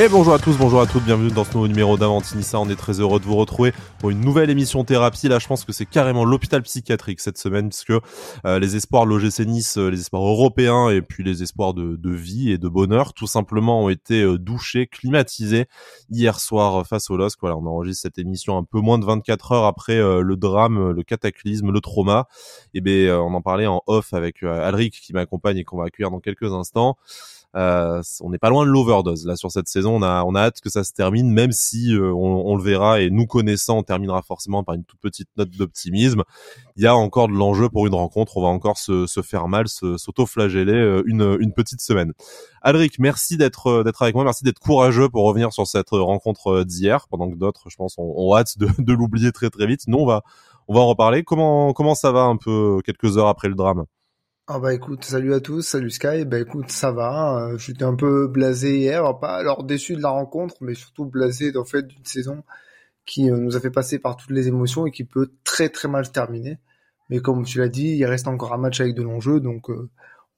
Et bonjour à tous, bonjour à toutes, bienvenue dans ce nouveau numéro d'Avantinissa. On est très heureux de vous retrouver pour une nouvelle émission thérapie. Là, je pense que c'est carrément l'hôpital psychiatrique cette semaine, puisque euh, les espoirs de l'OGC Nice, euh, les espoirs européens et puis les espoirs de, de, vie et de bonheur, tout simplement, ont été euh, douchés, climatisés hier soir face au LOSC. Voilà, on enregistre cette émission un peu moins de 24 heures après le drame, le cataclysme, le trauma. Et ben, on en parlait en off avec Alric qui m'accompagne et qu'on va accueillir dans quelques instants. Euh, on n'est pas loin de l'overdose là sur cette saison. On a, on a hâte que ça se termine, même si euh, on, le verra et nous connaissant, on terminera forcément par une toute petite note d'optimisme. Il y a encore de l'enjeu pour une rencontre. On va encore se, se faire mal, s'auto-flageller euh, une, une petite semaine. Alric, merci d'être d'être avec moi, merci d'être courageux pour revenir sur cette rencontre d'hier, pendant que d'autres, je pense, ont, hâte de, de l'oublier très très vite. Nous, on va on va en reparler. Comment comment ça va un peu quelques heures après le drame? Ah bah écoute, salut à tous, salut Sky. Bah écoute, ça va. Euh, j'étais un peu blasé hier, pas alors déçu de la rencontre, mais surtout blasé en fait d'une saison qui euh, nous a fait passer par toutes les émotions et qui peut très très mal se terminer. Mais comme tu l'as dit, il reste encore un match avec de l'enjeu, donc euh,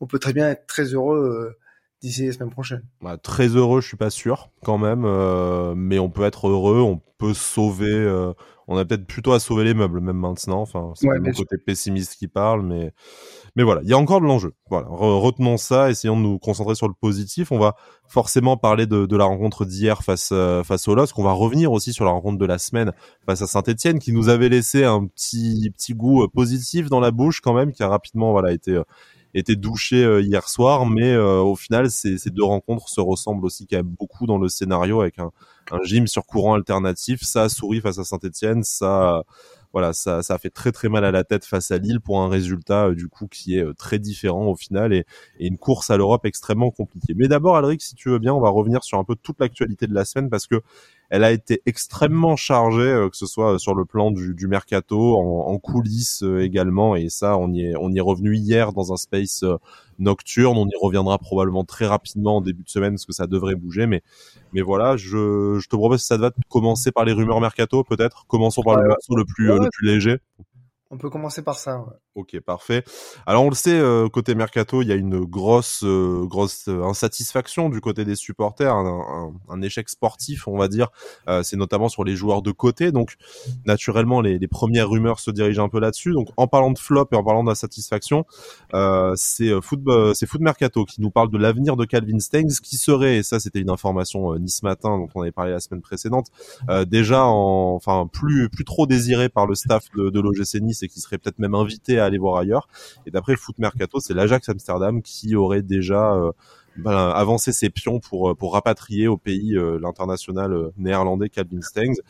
on peut très bien être très heureux d'ici la semaine prochaine. Bah, très heureux, je suis pas sûr quand même, mais on peut être heureux, on peut sauver. on a peut-être plutôt à sauver les meubles même maintenant. Enfin, c'est mon côté pessimiste qui parle, mais mais voilà, il y a encore de l'enjeu. Voilà, retenons ça, essayons de nous concentrer sur le positif. On va forcément parler de, de la rencontre d'hier face euh, face au LOSC. On va revenir aussi sur la rencontre de la semaine face à Saint-Etienne, qui nous avait laissé un petit petit goût euh, positif dans la bouche quand même, qui a rapidement voilà été euh, été douché hier soir, mais au final, ces, deux rencontres se ressemblent aussi quand même beaucoup dans le scénario avec un, un gym sur courant alternatif. Ça a souri face à Saint-Etienne, ça voilà, ça, ça fait très très mal à la tête face à Lille pour un résultat euh, du coup qui est euh, très différent au final et, et une course à l'Europe extrêmement compliquée. Mais d'abord, Alric, si tu veux bien, on va revenir sur un peu toute l'actualité de la semaine parce que elle a été extrêmement chargée, euh, que ce soit sur le plan du, du mercato, en, en coulisses également, et ça, on y est, on y est revenu hier dans un space nocturne. On y reviendra probablement très rapidement en début de semaine parce que ça devrait bouger. Mais, mais voilà, je, je te propose si ça te va de commencer par les rumeurs mercato peut-être. Commençons par le morceau le plus, le plus léger. On peut commencer par ça. Ok, parfait. Alors on le sait, euh, côté mercato, il y a une grosse, euh, grosse euh, insatisfaction du côté des supporters, un, un, échec sportif, on va dire. c'est notamment sur les joueurs de côté. Donc naturellement, les, les premières rumeurs se dirigent un peu là-dessus. Donc en parlant de flop et en parlant d'insatisfaction, c'est foot, c'est foot mercato qui nous parle de l'avenir de Calvin Stengs, qui serait, et ça c'était une information Nice matin dont on avait parlé la semaine précédente, déjà en, enfin plus, plus trop désiré par le staff de, de l'OGC Nice et qui serait peut-être même invité aller voir ailleurs. Et d'après Foot Mercato, c'est l'Ajax Amsterdam qui aurait déjà euh, ben, avancé ses pions pour euh, pour rapatrier au pays euh, l'international néerlandais Calvin Stengs.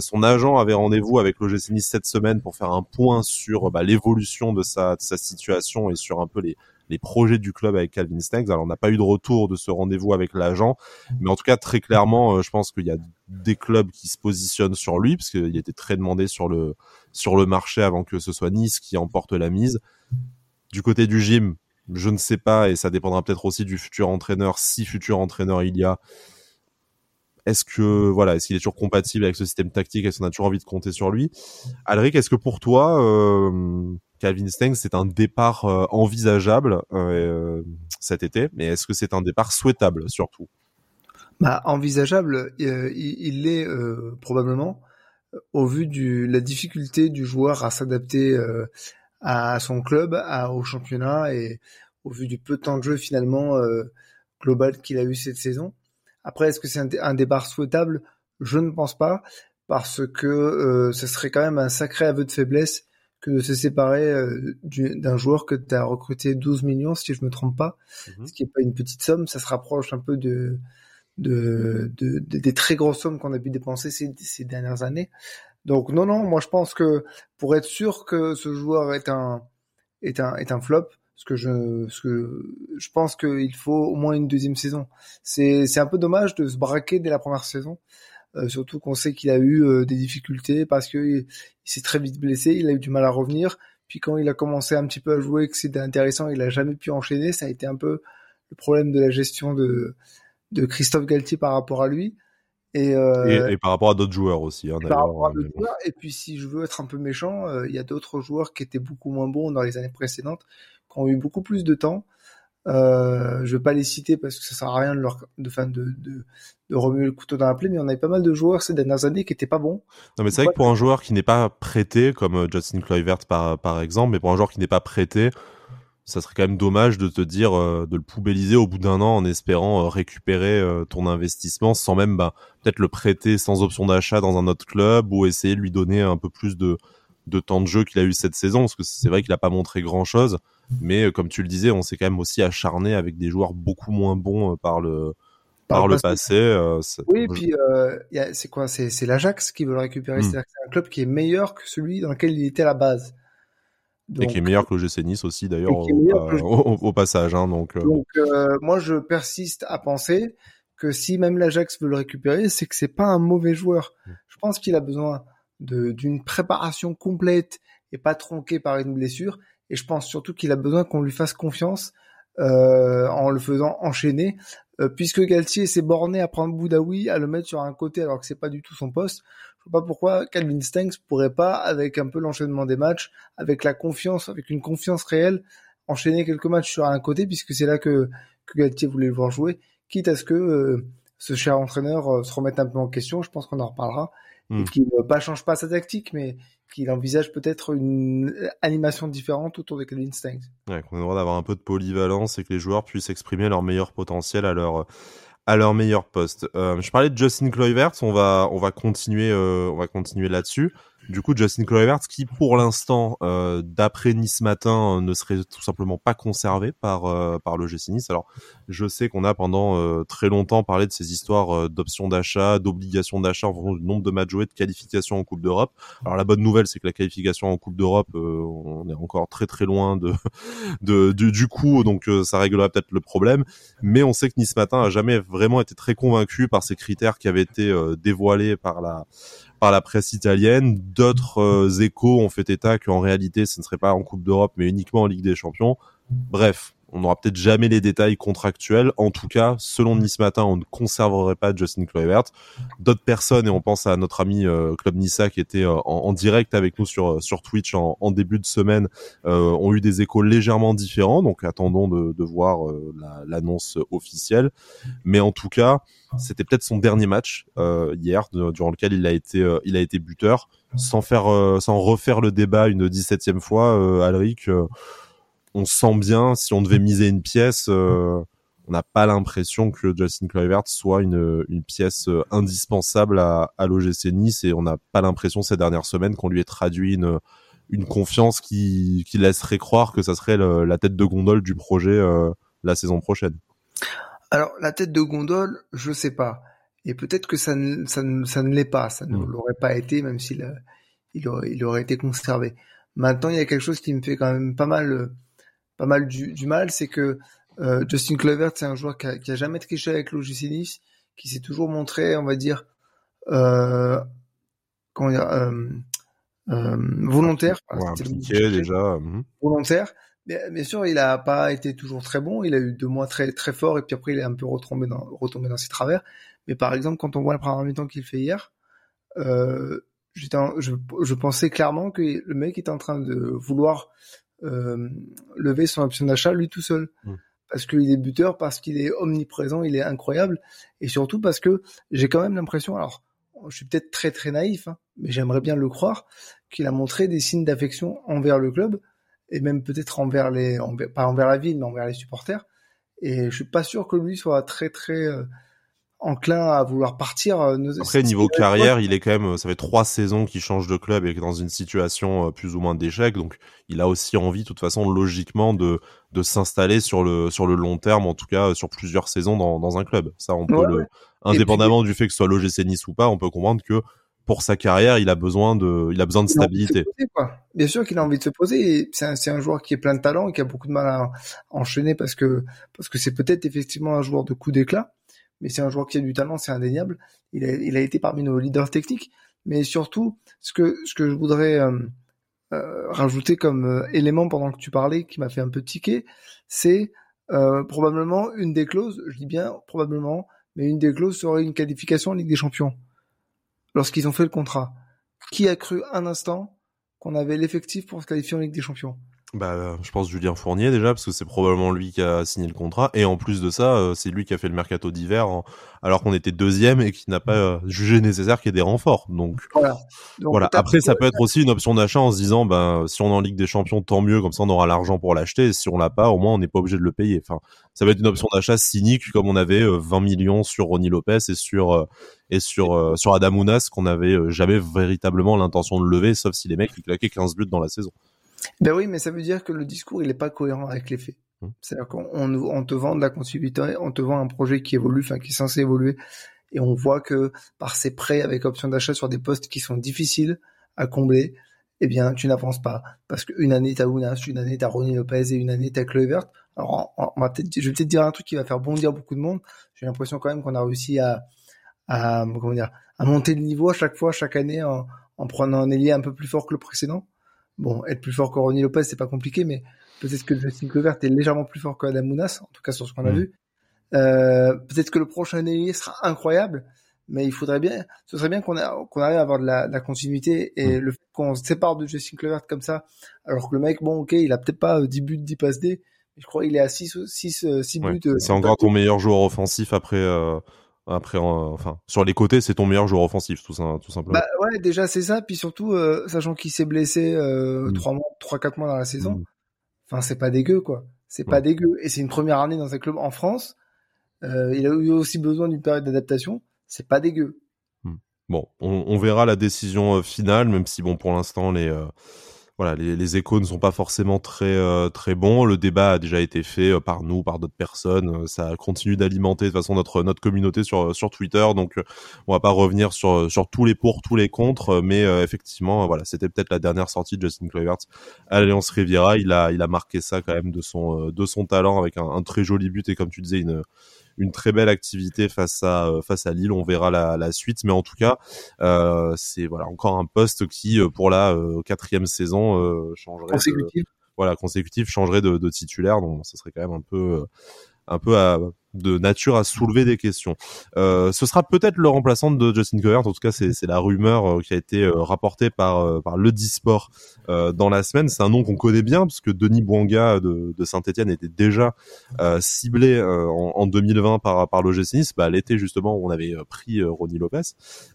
son agent avait rendez-vous avec l'OGC Nice cette semaine pour faire un point sur bah, l'évolution de sa, de sa situation et sur un peu les les projets du club avec Calvin Stengs. Alors on n'a pas eu de retour de ce rendez-vous avec l'agent, mais en tout cas très clairement, euh, je pense qu'il y a des clubs qui se positionnent sur lui parce qu'il était très demandé sur le sur le marché avant que ce soit Nice qui emporte la mise. Du côté du gym, je ne sais pas et ça dépendra peut-être aussi du futur entraîneur si futur entraîneur il y a. Est-ce que voilà, est-ce qu'il est toujours compatible avec ce système tactique? Est-ce qu'on a toujours envie de compter sur lui? Alric, est-ce que pour toi, euh, Calvin Stengs, c'est un départ euh, envisageable euh, cet été, mais est-ce que c'est un départ souhaitable surtout? Bah, Envisageable, euh, il l'est probablement au vu de la difficulté du joueur à s'adapter à son club, à, au championnat et au vu du peu de temps de jeu finalement global qu'il a eu cette saison. Après, est-ce que c'est un, départ souhaitable? Je ne pense pas, parce que ce serait quand même un sacré aveu de faiblesse que de se séparer euh, d'un joueur que tu as recruté 12 millions, si je me trompe pas, mhm. ce qui est pas une petite somme, ça se rapproche un peu de, de, de, des très grosses sommes qu'on a pu dépenser ces, ces, dernières années. Donc non, non, moi je pense que pour être sûr que ce joueur est un, est un, est un flop, ce que je, ce que je pense qu'il faut au moins une deuxième saison. C'est, c'est un peu dommage de se braquer dès la première saison. Euh, surtout qu'on sait qu'il a eu euh, des difficultés parce que il, s'est très vite blessé, il a eu du mal à revenir. Puis quand il a commencé un petit peu à jouer, que c'était intéressant, il a jamais pu enchaîner. Ça a été un peu le problème de la gestion de, de Christophe Galtier par rapport à lui. Et, euh, et, par rapport à d'autres joueurs aussi. Hein, et, par rapport à d'autres joueurs. et puis si je veux être un peu méchant, il y a d'autres joueurs qui étaient beaucoup moins bons dans les années précédentes, qui ont eu beaucoup plus de temps. Euh, je vais pas les citer parce que ça sert à rien de leur de, fin, de, de, de remuer le couteau dans la plaie, mais on avait pas mal de joueurs ces dernières années qui étaient pas bons. Non, mais c'est vrai que pour un joueur qui n'est pas prêté, comme euh, Justin Kluivert par, par exemple, mais pour un joueur qui n'est pas prêté, ça serait quand même dommage de te dire euh, de le poubelliser au bout d'un an en espérant euh, récupérer ton investissement sans même bah, peut-être le prêter sans option d'achat dans un autre club ou essayer de lui donner un peu plus de, de temps de jeu qu'il a eu cette saison parce que c'est vrai qu'il a pas montré grand chose mais comme tu le disais on s'est quand même aussi acharné avec des joueurs beaucoup moins bons par le par, le passé. oui, et puis c'est quoi C'est l'Ajax qui veut le récupérer. Hmm. C'est-à-dire que c'est un club qui est meilleur que celui dans lequel il était à la base et qui est meilleur que l'OGC Nice aussi d'ailleurs au, passage. Hein, donc, euh. donc euh, moi je persiste à penser que si même l'Ajax veut le récupérer, c'est que c'est pas un mauvais joueur. Mm. Je pense qu'il a besoin d'une préparation complète et pas tronquée par une blessure. Et je pense surtout qu'il a besoin qu'on lui fasse confiance euh, en le faisant enchaîner, euh, puisque Galtier s'est borné à prendre Boudaoui, à le mettre sur un côté alors que c'est pas du tout son poste. Je vois pas pourquoi Calvin Stengs pourrait pas, avec un peu l'enchaînement des matchs, avec la confiance, avec une confiance réelle, enchaîner quelques matchs sur un côté, puisque c'est là que, que Galtier voulait le voir jouer, quitte à ce que euh, ce cher entraîneur euh, se remette un peu en question. Je pense qu'on en reparlera. Et hmm. qu'il ne pas change pas sa tactique, mais qu'il envisage peut-être une animation différente autour de Calvin Stengs. Ouais, qu'on ait le droit d'avoir un peu de polyvalence et que les joueurs puissent exprimer leur meilleur potentiel à leur à leur meilleur poste. Euh, je parlais de Justin Kluivert, on va on va continuer euh, on va continuer là-dessus. Du coup, Justin Kluivert, qui pour l'instant, euh, d'après Nice Matin, euh, ne serait tout simplement pas conservé par euh, par le GC Nice. Alors, je sais qu'on a pendant euh, très longtemps parlé de ces histoires d'options d'achat, d'obligations d'achat en fonction du nombre de matchs joués, de qualification en Coupe d'Europe. Alors, la bonne nouvelle, c'est que la qualification en Coupe d'Europe, on est encore très très loin de, de du, coup, donc ça réglera peut-être le problème. Mais on sait que Nice Matin a jamais vraiment été très convaincu par ces critères qui avaient été dévoilés par la par la presse italienne. D'autres euh, échos ont fait état qu'en réalité, ce ne serait pas en Coupe d'Europe, mais uniquement en Ligue des Champions. Bref, on n'aura peut-être jamais les détails contractuels. En tout cas, selon Nice Matin, on ne conserverait pas Justin Kluivert. D'autres personnes, et on pense à notre ami euh, Club Nissa qui était euh, en, direct avec nous sur, euh, sur Twitch en, début de semaine, ont eu des échos légèrement différents. Donc attendons de, de voir l'annonce officielle. Mais en tout cas, c'était peut-être son dernier match hier, durant lequel il a été, il a été buteur. Sans faire, sans refaire le débat une 17e fois, Alric on sent bien, si on devait miser une pièce, euh, on n'a pas l'impression que Justin Kluivert soit une, une pièce euh, indispensable à, à l'OGC Nice et on n'a pas l'impression ces dernières semaines qu'on lui ait traduit une, une confiance qui, qui laisserait croire que ça serait la tête de gondole du projet euh, la saison prochaine. Alors la tête de gondole, je sais pas. Et peut-être que ça ne, ça ne, ça ne l'est pas, ça ne hmm. l'aurait pas été, même s'il il aurait, il aurait été conservé. Maintenant, il y a quelque chose qui me fait quand même pas mal pas mal du, mal, c'est que euh, Justin Clovert, c'est un joueur qui a, jamais triché avec l'OGC Nice, qui s'est toujours montré, on va dire, euh, comment dire, euh, euh volontaire. déjà. Mhm. Volontaire. Mais, bien sûr, il a pas été toujours très bon. Il a eu deux mois très très forts et puis après il est un peu retombé dans retombé dans ses travers. Mais par exemple, quand on voit la première mi-temps qu'il fait hier, euh, je, je pensais clairement que le mec était en train de vouloir lever son option d'achat lui tout seul. Mm. Parce qu'il est buteur, parce qu'il est omniprésent, il est incroyable, et surtout parce que j'ai quand même l'impression, alors je suis peut-être très très naïf, hein, mais j'aimerais bien le croire, qu'il a montré des signes d'affection envers le club, et même peut-être envers les, pas envers la ville, mais envers les supporters. Et je suis pas sûr que lui soit très très euh, enclin à vouloir partir. Euh, Après, niveau carrière, il est quand même, ça fait trois saisons qu'il change de club et dans une situation euh, plus ou moins d'échec. Donc, il a aussi envie, de toute façon, logiquement, de, de s'installer sur le, sur le long terme, en tout cas, sur plusieurs saisons dans, dans un club. Ça, on peut le, indépendamment du fait que ce soit l'OGC Nice ou pas, on peut comprendre que pour sa carrière, il a besoin de, il a besoin de stabilité. Bien sûr qu'il a envie de se poser. C'est un, un, joueur qui est plein de talent et qui a beaucoup de mal à enchaîner parce que, parce que c'est peut-être effectivement un joueur de coup d'éclat mais c'est un joueur qui a du talent, c'est indéniable. Il a, été parmi nos leaders techniques, mais surtout, ce que, je voudrais euh, euh, rajouter comme euh, élément pendant que tu parlais, qui m'a fait un peu tiquer, c'est probablement une des clauses, je dis bien probablement, mais une des clauses serait une qualification en Ligue des Champions. Lorsqu'ils ont fait le contrat, qui a cru un instant qu'on avait l'effectif pour se qualifier en Ligue des Champions? Bah, je pense Julien Fournier déjà parce que c'est probablement lui qui a signé le contrat et en plus de ça, euh, c'est lui qui a fait le mercato d'hiver alors qu'on était deuxième et qui n'a pas euh, jugé nécessaire qu'il y ait des renforts. Donc voilà. voilà. Après, ça peut être aussi une option d'achat en se disant, ben si on est en Ligue des Champions, tant mieux, comme ça on aura l'argent pour l'acheter. Et si on l'a pas, au moins on n'est pas obligé de le payer. Enfin, ça peut être une option d'achat cynique comme on avait 20 euh, millions sur Ronnie Lopez et sur et sur sur Adamounas qu'on avait jamais véritablement l'intention de lever, sauf si les mecs ils claquaient 15 buts dans la saison. Ben oui, mais ça veut dire que le discours, il n'est pas cohérent avec les faits. Mmh. C'est-à-dire qu'on on te vend de la continuité, on te vend un projet qui évolue, enfin qui est censé évoluer, et on voit que par ces prêts avec option d'achat sur des postes qui sont difficiles à combler, eh bien tu n'avances pas. Parce qu'une année t'as Ounas, une année t'as Ronnie Lopez et une année t'as Kluivert. Alors on, va peut-être, je vais peut-être dire un truc qui va faire bondir beaucoup de monde. J'ai l'impression quand même qu'on a réussi à, à, comment dire, à monter le niveau à chaque fois, chaque année en, en prenant un ailier un peu plus fort que le précédent. Bon, être plus fort que Ronnie Lopez, c'est pas compliqué, mais peut-être que Justin Clovert est légèrement plus fort que Adam Mounas, en tout cas sur ce qu'on a mm. vu. Euh, peut-être que le prochain ailier sera incroyable, mais il faudrait bien, ce serait bien qu'on qu'on arrive à avoir de la, de la continuité et mm. le fait qu'on se sépare de Justin Clovert comme ça, alors que le mec, bon, ok, il a peut-être pas 10 buts, 10 passes D, mais je crois qu'il est à 6, 6, 6 buts. Euh, c'est encore ton meilleur joueur offensif après, euh, après, enfin, sur les côtés, c'est ton meilleur joueur offensif, tout, ça, tout simplement. Bah ouais, déjà c'est ça. Puis surtout, euh, sachant qu'il s'est blessé euh, mm. trois mois, trois quatre mois dans la saison. Mm. Enfin, c'est pas dégueu, quoi. C'est pas dégueu. Et c'est une première année dans un club en France. Euh, il a eu aussi besoin d'une période d'adaptation. C'est pas dégueu. Mm. Bon, on, on, verra la décision euh, finale, même si bon, pour l'instant, les les, échos ne sont pas forcément très euh, très bons. Le débat a déjà été fait euh, par nous, par d'autres personnes. Euh, ça continue d'alimenter de façon notre communauté sur Twitter. Donc, on va pas revenir sur tous les pour, tous les contre, mais effectivement, voilà, c'était peut-être la dernière sortie de Justin Kluivert à l'Alliance Riviera. Il a marqué ça quand même de son talent avec un très joli but et comme tu disais une une très belle activité face à euh, face à Lille. On verra la, la suite, mais en tout cas, euh, c'est voilà encore un poste qui euh, pour la quatrième saison changerait. Consécutive. voilà, consécutif changerait de, de, titulaire, donc ce serait quand même un peu un peu à, de nature à soulever des questions. Euh, ce sera peut-être le remplaçant de Justin Covert, en tout cas c'est, la rumeur euh, qui a été euh, rapportée par, euh, par le Disport euh, dans la semaine. C'est un nom qu'on connaît bien parce que Denis Bouanga de, de Saint-Etienne était déjà ciblé en, en, 2020 par, par l'OGC Nice, bah, l'été justement où on avait pris Ronnie Lopez.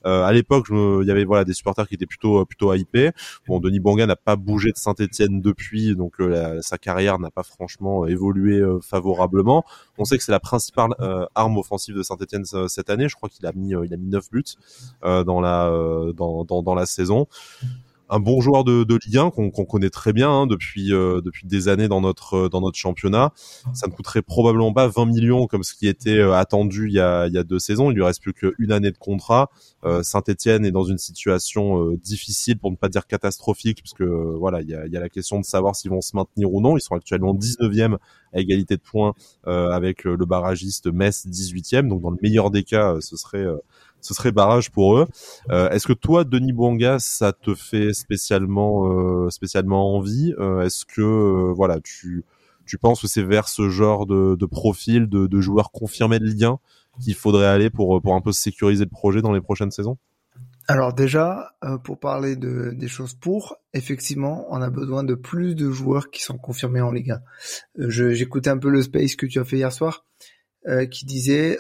à l'époque, il y avait voilà des supporters qui étaient plutôt plutôt hypés. Bon, Denis Bouanga n'a pas bougé de Saint-Etienne depuis, donc sa carrière n'a pas franchement évolué favorablement. On sait que c'est la principale principale euh, arme offensive de Saint-Etienne euh, cette année. Je crois qu'il a mis euh, il a mis 9 buts dans la dans, dans, dans la saison un bon joueur de, de Ligue 1 qu'on connaît très bien hein, depuis depuis des années dans notre dans notre championnat. Ça ne coûterait probablement pas 20 millions comme ce qui était attendu il y a il y a deux saisons. Il lui reste plus qu'une année de contrat. Saint-Etienne est dans une situation difficile pour ne pas dire catastrophique puisque voilà il y a, il y a la question de savoir s'ils vont se maintenir ou non. Ils sont actuellement 19e à égalité de points euh, avec euh, le barragiste Metz 18e. Donc dans le meilleur des cas, euh, ce serait ce serait barrage pour eux. Est-ce que toi, Denis Bouanga, ça te fait spécialement spécialement envie Est-ce que voilà, tu tu penses que c'est vers ce genre de, profil de, joueurs confirmés de Ligue 1 qu'il faudrait aller pour pour un peu sécuriser le projet dans les prochaines saisons? Alors déjà, euh, pour parler de, des choses pour, effectivement, on a besoin de plus de joueurs qui sont confirmés en Ligue 1. Euh, j'écoutais un peu le space que tu as fait hier soir, euh, qui disait,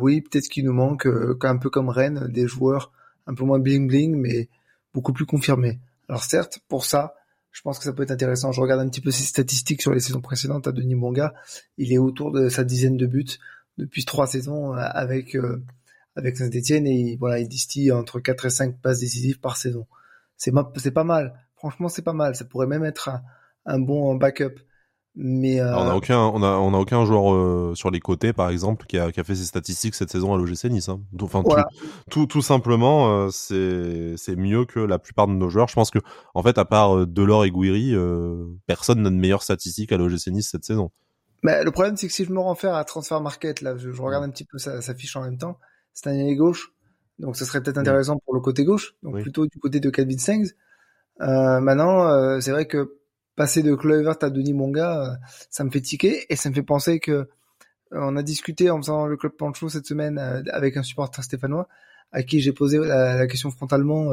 oui, peut-être qu'il nous manque, un peu comme Rennes, des joueurs un peu moins bling bling, mais beaucoup plus confirmés. Alors certes, pour ça, je pense que ça peut être intéressant. Je regarde un petit peu ses statistiques sur les saisons précédentes à Denis Bonga. Il est autour de sa dizaine de buts depuis trois saisons avec avec Saint-Etienne et voilà, il distille entre 4 et 5 passes décisives par saison. C'est c'est pas mal. Franchement, c'est pas mal. Ça pourrait même être un, bon backup. Mais euh... on a aucun, on a, on a aucun joueur euh, sur les côtés, par exemple, qui a, qui a fait ses statistiques cette saison à l'OGC Nice. Hein. Enfin, tout, tout, simplement, euh, c'est, c'est mieux que la plupart de nos joueurs. Je pense que, en fait, à part euh, Delors et Gouiri, personne n'a de meilleures statistiques à l'OGC Nice cette saison. Mais le problème, c'est que si je me renfère à Transfer Market, là, je, regarde un petit peu sa, sa fiche en même temps c'est un ailier gauche, donc ce serait peut-être intéressant pour le côté gauche, donc plutôt du côté de Calvin Stengs. Euh, maintenant, euh, c'est vrai que passer de Kluivert à Denis Monga, euh, ça me fait tiquer et ça me fait penser que on a discuté en faisant le club Pancho cette semaine avec un supporter stéphanois à qui j'ai posé la, question frontalement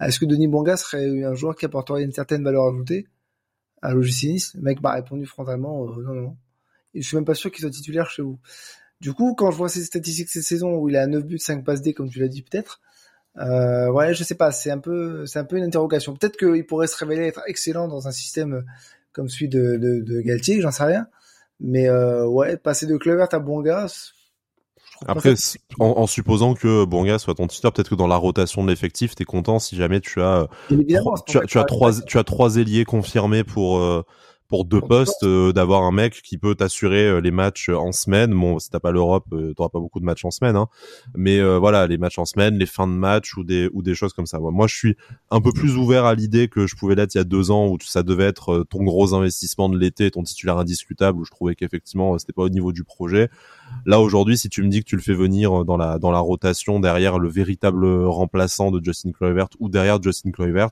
est-ce que Denis Bonga serait un joueur qui apporterait une certaine valeur ajoutée à l'OGC Nice? Le mec m'a répondu frontalement non, non. Et je suis même pas sûr qu'il soit titulaire chez vous. Du coup, quand je vois ses statistiques cette saison où il a 9 buts, 5 passes D, comme tu l'as dit peut-être, euh, ouais, je sais pas, c'est un peu, c'est un peu une interrogation. Peut-être qu'il pourrait se révéler être excellent dans un système comme celui de, de, de Galtier, j'en sais rien. Mais euh, ouais, passer de Clevert à Bonga. Après, en, supposant que Bonga soit ton titulaire, peut-être que dans la rotation de l'effectif, t'es content si jamais tu as, tu, as, tu as trois, tu as trois ailiers confirmés pour euh, pour deux postes euh, d'avoir un mec qui peut t'assurer euh, les matchs en semaine. Bon, si t'as pas l'Europe, euh, t'auras pas beaucoup de matchs en semaine, hein. mais voilà, les matchs en semaine, les fins de match ou des ou des choses comme ça. Moi, je suis un peu plus ouvert à l'idée que je pouvais l'être il y a deux ans où ça devait être ton gros investissement de l'été, ton titulaire indiscutable. Où je trouvais qu'effectivement c'était pas au niveau du projet. Là aujourd'hui, si tu me dis que tu le fais venir dans la dans la rotation derrière le véritable remplaçant de Justin Kluivert ou derrière Justin Kluivert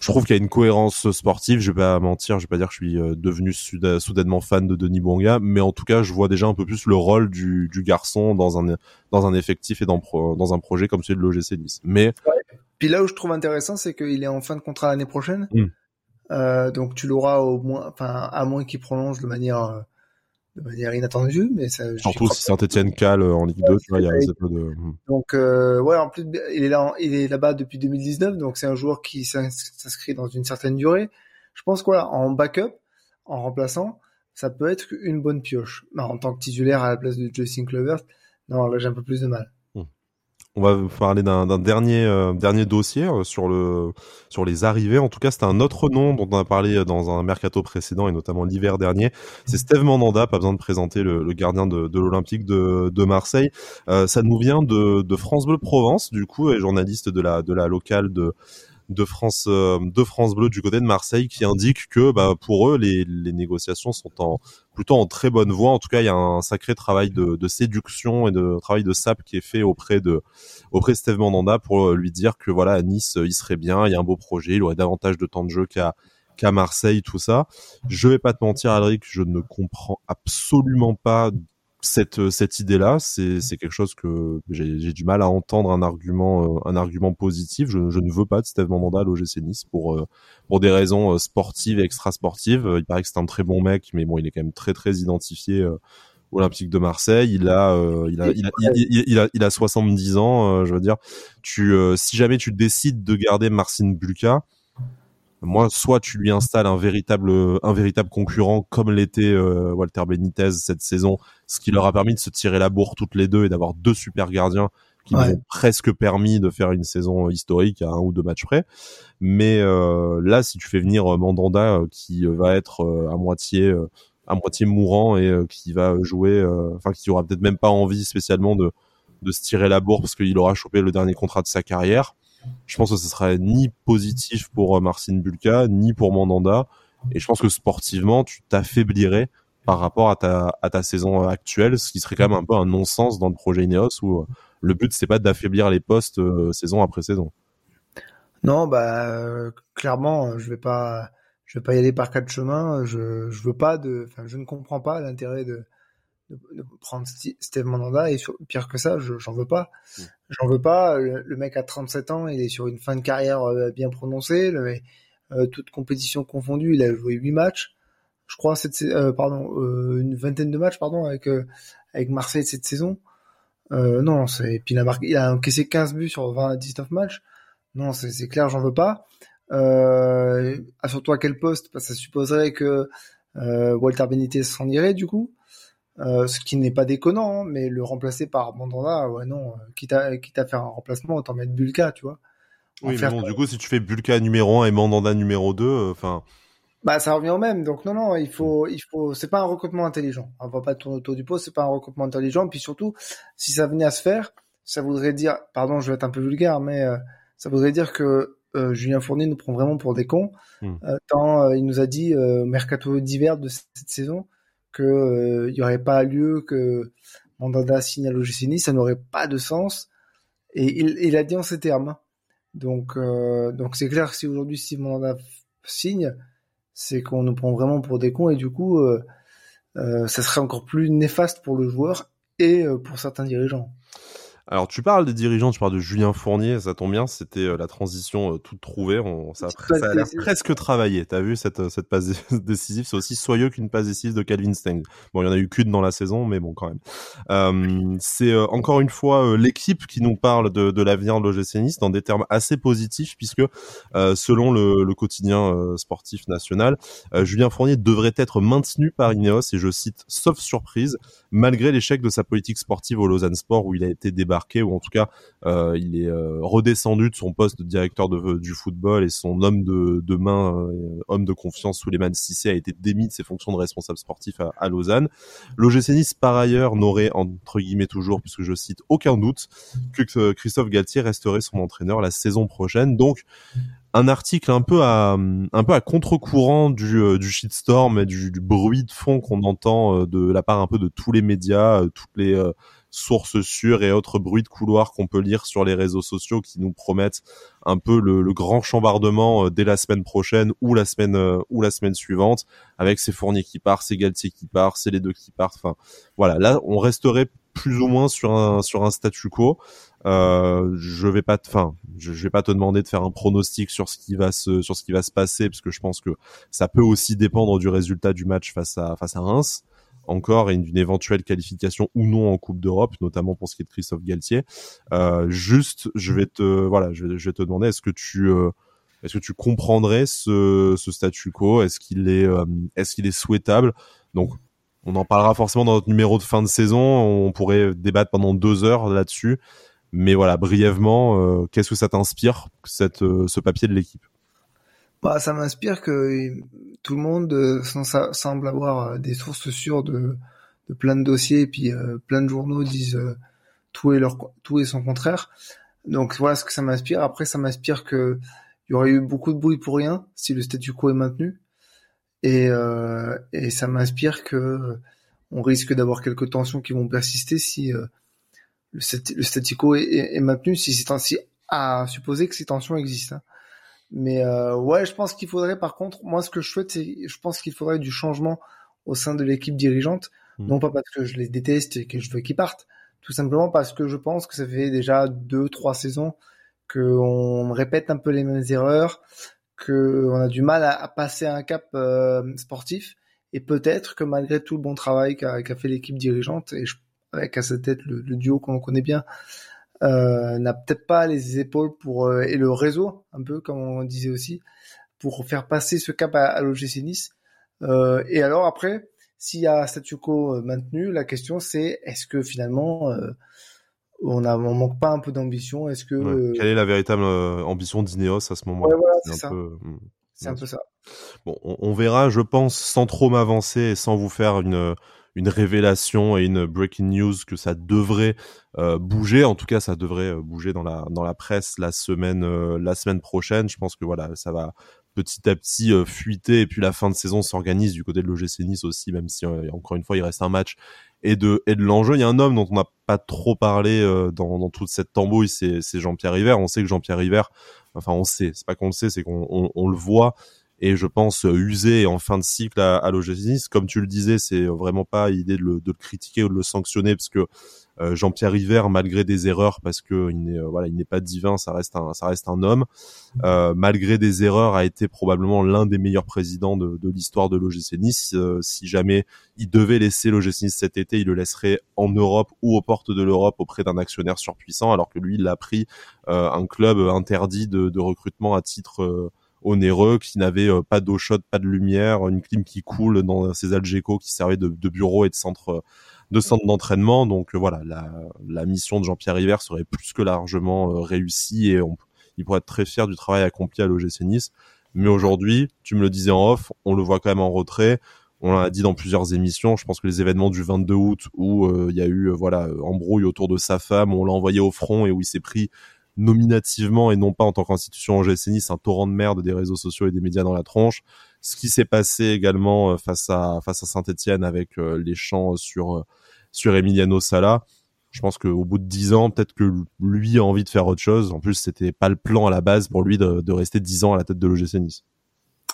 je trouve qu'il y a une cohérence sportive. Je vais pas mentir, je vais pas dire que je suis euh, devenu soudainement fan de Denis Bonga, mais en tout cas, je vois déjà un peu plus le rôle du, du garçon dans un dans un effectif et dans dans un projet comme celui de l'OGC Nice. Mais puis là où je trouve intéressant, c'est qu'il est en fin de contrat l'année prochaine. Hmm. Euh, donc tu l'auras au moins, enfin à moins qu'il prolonge de manière euh, de manière inattendue, mais ça. Surtout si Saint-Etienne cale euh, en Ligue 2, tu vois, il y a peu de. Donc euh, ouais, en plus il est là, il est là-bas depuis 2019, donc c'est un joueur qui s'inscrit dans une certaine durée. Je pense quoi, en backup, en remplaçant, ça peut être une bonne pioche. En tant que titulaire à la place de Justin Clovert, non, là j'ai un peu plus de mal on va parler d'un dernier euh, dernier dossier euh, sur le sur les arrivées. En tout cas, c'est un autre nom dont on a parlé dans un mercato précédent et notamment l'hiver dernier. C'est Steve Mandanda. Pas besoin de présenter le, gardien de, de l'Olympique de, de Marseille. Euh, ça nous vient de, de France Bleu Provence, du coup, et journaliste de la de la locale de de France euh, de France Bleu du côté de Marseille qui indique que bah, pour eux les, les négociations sont en plutôt en très bonne voie. En tout cas, il y a un sacré travail de, de séduction et de travail de sap qui est fait auprès de auprès Steve Mandanda pour lui dire que voilà à Nice il serait bien, il y a un beau projet, il aurait davantage de temps de jeu qu'à qu'à Marseille, tout ça. Je vais pas te mentir, Alric, je ne comprends absolument pas cette euh, cette idée là c'est c'est quelque chose que j'ai du mal à entendre un argument euh, un argument positif. Je, je ne veux pas de Steve Mandanda à l'OGC Nice pour euh, pour des raisons sportives et extra sportives il paraît que c'est un très bon mec mais bon il est quand même très très identifié Olympique de Marseille, il a, il a, il a, il a, il a, 70 ans. je veux dire, tu, si jamais tu décides de garder Marcin Bulka, moi, soit tu lui installes un véritable, un véritable concurrent comme l'était euh, Walter Benitez cette saison, ce qui leur a permis de se tirer la bourre toutes les deux et d'avoir deux super gardiens qui ouais. ont presque permis de faire une saison historique à un ou deux matchs près. Mais euh, là, si tu fais venir euh, Mandanda qui va être à moitié à moitié mourant et qui va jouer, enfin qui aura peut-être même pas envie spécialement de de se tirer la bourre parce qu'il aura chopé le dernier contrat de sa carrière je pense que ce serait ni positif pour euh, Marcin Bulka, ni pour Mandanda. Et je pense que sportivement, tu t'affaiblirais par rapport à ta, saison actuelle, ce qui serait quand même un peu un non-sens dans le projet Ineos où euh, le but c'est pas d'affaiblir les postes euh, saison après saison. Non, bah clairement, je vais pas, je vais pas y aller par quatre chemins. Je, je veux pas de, enfin, je ne comprends pas l'intérêt de, de, prendre Steve Mandanda et pire que ça, j'en veux pas. Mm. J'en veux pas. Le, mec a 37 ans, il est sur une fin de carrière euh, bien prononcée. Le, euh, toute compétition confondue, il a joué 8 matchs. Je crois cette euh, pardon euh, une vingtaine de matchs pardon avec avec Marseille cette saison. non, c'est puis il a marqué, il a encaissé 15 buts sur 20 19 matchs. Non, c'est clair, j'en veux pas. Surtout à quel poste Parce que ça supposerait que Walter Benitez s'en irait du coup. Euh, ce qui n'est pas déconnant, hein, mais le remplacer par Mandanda, ouais non, euh, quitte à, quitte à faire un remplacement, autant mettre Bulka, tu vois. Oui, mais bon, du coup, si tu fais Bulka numéro 1 et Mandanda numéro 2, euh, enfin... bah, ça revient au même. Donc, non, non, il faut, il faut, c'est pas un recrutement intelligent. On va pas tourner autour du pot, c'est pas un recrutement intelligent. Puis surtout, si ça venait à se faire, ça voudrait dire, pardon, je vais être un peu vulgaire, mais ça voudrait dire que Julien Fournier nous prend vraiment pour des cons. Hmm. tant il nous a dit mercato d'hiver de cette saison que euh, il y aurait pas lieu que Mandanda signe à l'OGC ça n'aurait pas de sens. Et il, a dit en ces termes. Donc, euh, donc c'est clair que si aujourd'hui si Mandanda signe, c'est qu'on nous prend vraiment pour des cons et du coup, euh ça serait encore plus néfaste pour le joueur et pour certains dirigeants. Alors tu parles des dirigeants, tu parles de Julien Fournier, ça tombe bien, c'était euh, la transition euh, toute trouvée, on, ça, ça a l'air presque travaillé. T'as vu cette, euh, cette passe décisive, c'est aussi soyeux qu'une passe décisive de Calvin Steng. Bon, il y en a eu qu'une dans la saison, mais bon quand même. Euh, c'est encore une fois l'équipe qui nous parle de, de l'avenir de l'OGC Nice dans des termes assez positifs, puisque selon le, le quotidien sportif national, Julien Fournier devrait être maintenu par Ineos, et je cite, sauf surprise, malgré l'échec de sa politique sportive au Lausanne Sport où il a été débattu ou en tout cas euh, il est euh, redescendu de son poste de directeur du football et son homme de, main, euh, homme de confiance Souleymane Sissé a été démis de ses fonctions de responsable sportif à, Lausanne. L'OGC Nice par ailleurs n'aurait entre guillemets toujours, puisque je cite, aucun doute que Christophe Galtier resterait son entraîneur la saison prochaine. Donc un article un peu à contre-courant du, du shitstorm et du bruit de fond qu'on entend de la part un peu de tous les médias, toutes les sources sûres et autres bruits de couloir qu'on peut lire sur les réseaux sociaux qui nous promettent un peu le, grand chambardement euh, dès la semaine prochaine ou la semaine euh, ou la semaine suivante avec ces Fournier qui part, ces Galtier qui part, c'est les deux qui partent. Enfin voilà, là on resterait plus ou moins sur un sur un statu quo. Euh, je vais pas, enfin, je, je, vais pas te demander de faire un pronostic sur ce qui va se sur ce qui va se passer parce que je pense que ça peut aussi dépendre du résultat du match face à face à Reims encore et d'une éventuelle qualification ou non en Coupe d'Europe, notamment pour ce qui est de Christophe Galtier. Euh, juste, je vais te voilà, je te demander est-ce que tu euh, est-ce que tu comprendrais ce, statu quo? Est-ce qu'il est, euh, est-ce qu'il est souhaitable? Donc, on en parlera forcément dans notre numéro de fin de saison. On pourrait débattre pendant deux heures là-dessus. Mais voilà, brièvement, qu'est-ce que ça t'inspire, ce papier de l'équipe? Bah, ça m'inspire que tout le monde euh, semble avoir euh, des sources sûres de, plein de dossiers et puis euh, plein de journaux disent tout est leur tout est son contraire. Donc voilà ce que ça m'inspire. Après, ça m'inspire que il y aurait eu beaucoup de bruit pour rien si le statu quo est maintenu. Et, euh, et ça m'inspire que on risque d'avoir quelques tensions qui vont persister si le, statu quo est, est, maintenu, si c'est ainsi à supposer que ces tensions existent. Hein. Mais euh, ouais, je pense qu'il faudrait par contre, moi ce que je souhaite, c'est, je pense qu'il faudrait du changement au sein de l'équipe dirigeante, mmh. non pas parce que je les déteste et que je veux qu'ils partent, tout simplement parce que je pense que ça fait déjà deux, trois saisons qu'on répète un peu les mêmes erreurs, qu'on a du mal à, passer un cap euh, sportif, et peut-être que malgré tout le bon travail qu'a fait l'équipe dirigeante, et avec à sa tête le, le duo qu'on connaît bien, n'a peut-être pas les épaules pour euh, et le réseau, un peu comme on disait aussi, pour faire passer ce cap à, à l'OGC Nice. Euh, et alors après, s'il y a statu quo maintenu, la question c'est est-ce que finalement on manque pas un peu d'ambition? Est-ce que quelle est la véritable ambition d'Ineos à ce moment-là? C'est un, peu... Hmm, un peu ça. Bon, on, on, verra, je pense, sans trop m'avancer et sans vous faire une une révélation et une breaking news que ça devrait euh, bouger. En tout cas, ça devrait euh, bouger dans la dans la presse la semaine euh, la semaine prochaine. Je pense que voilà, ça va petit à petit fuiter et puis la fin de saison s'organise du côté de l'OGC Nice aussi, même si encore une fois il reste un match et de et de l'enjeu. Il y a un homme dont on n'a pas trop parlé dans, dans toute cette tambouille, c'est Jean-Pierre River. On sait que Jean-Pierre River, enfin on sait, c'est pas qu'on le sait, c'est qu'on on, on le voit et je pense euh, usé en fin de cycle à, à l'OGC Comme tu le disais, c'est vraiment pas idée de le, de le, critiquer ou de le sanctionner parce que euh, Jean-Pierre River, malgré des erreurs, parce que il n'est euh, voilà, il n'est pas divin, ça reste un ça reste un homme. malgré des erreurs, a été probablement l'un des meilleurs présidents de, de l'histoire de l'OGC Nice. si jamais il devait laisser l'OGC Nice cet été, il le laisserait en Europe ou aux portes de l'Europe auprès d'un actionnaire surpuissant, alors que lui, il a pris un club interdit de, de recrutement à titre onéreux, qui n'avait euh, pas d'eau chaude, pas de lumière, une clim qui coule dans ces Algeco qui servaient de, de bureau et de centre de centre d'entraînement. Donc euh, voilà, la, la, mission de Jean-Pierre River serait plus que largement euh, réussie et on, il pourrait être très fier du travail accompli à l'OGC Nice. Mais aujourd'hui, tu me le disais en off, on le voit quand même en retrait. On l'a dit dans plusieurs émissions. Je pense que les événements du 22 août où il y a eu voilà embrouille autour de sa femme, on l'a envoyé au front et où il s'est pris nominativement et non pas en tant qu'institution en Nice un torrent de merde des réseaux sociaux et des médias dans la tronche. Ce qui s'est passé également euh, face à face à Saint-Etienne avec euh, les chants sur euh, sur Emiliano Sala. Je pense qu'au bout de dix ans, peut-être que lui a envie de faire autre chose. En plus, c'était pas le plan à la base pour lui de, de rester dix ans à la tête de l'OGC Nice.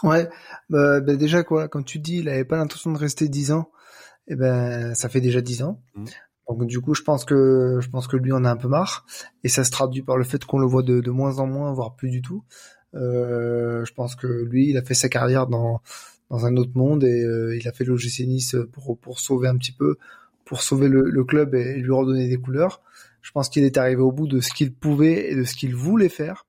Ouais, bah, bah, déjà quoi, quand tu dis il avait pas l'intention de rester dix ans, eh ben ça fait déjà dix ans. Mmh Donc du coup, je pense que je pense que lui en a un peu marre, et ça se traduit par le fait qu'on le voit de, de, moins en moins, voire plus du tout. Euh, je pense que lui, il a fait sa carrière dans dans un autre monde et euh, il a fait l'OGC Nice pour pour sauver un petit peu, pour sauver le, le club et lui redonner des couleurs. Je pense qu'il est arrivé au bout de ce qu'il pouvait et de ce qu'il voulait faire.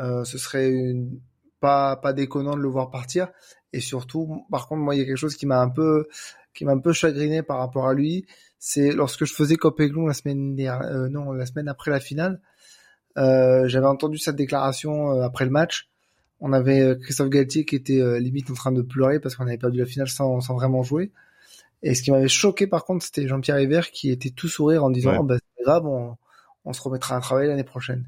Euh, ce serait une, pas pas déconnant de le voir partir. Et surtout, par contre, moi, il y a quelque chose qui m'a un peu qui m'a un peu chagriné par rapport à lui, c'est lorsque je faisais Copéglon la semaine dernière, euh, non, la semaine après la finale, euh, j'avais entendu cette déclaration euh, après le match. On avait Christophe Galtier qui était limite en train de pleurer parce qu'on avait perdu la finale sans, sans vraiment jouer. Et ce qui m'avait choqué par contre, c'était Jean-Pierre Hiver qui était tout sourire en disant Ouais. oh, bah, c'est grave, on, on se remettra à travailler l'année prochaine.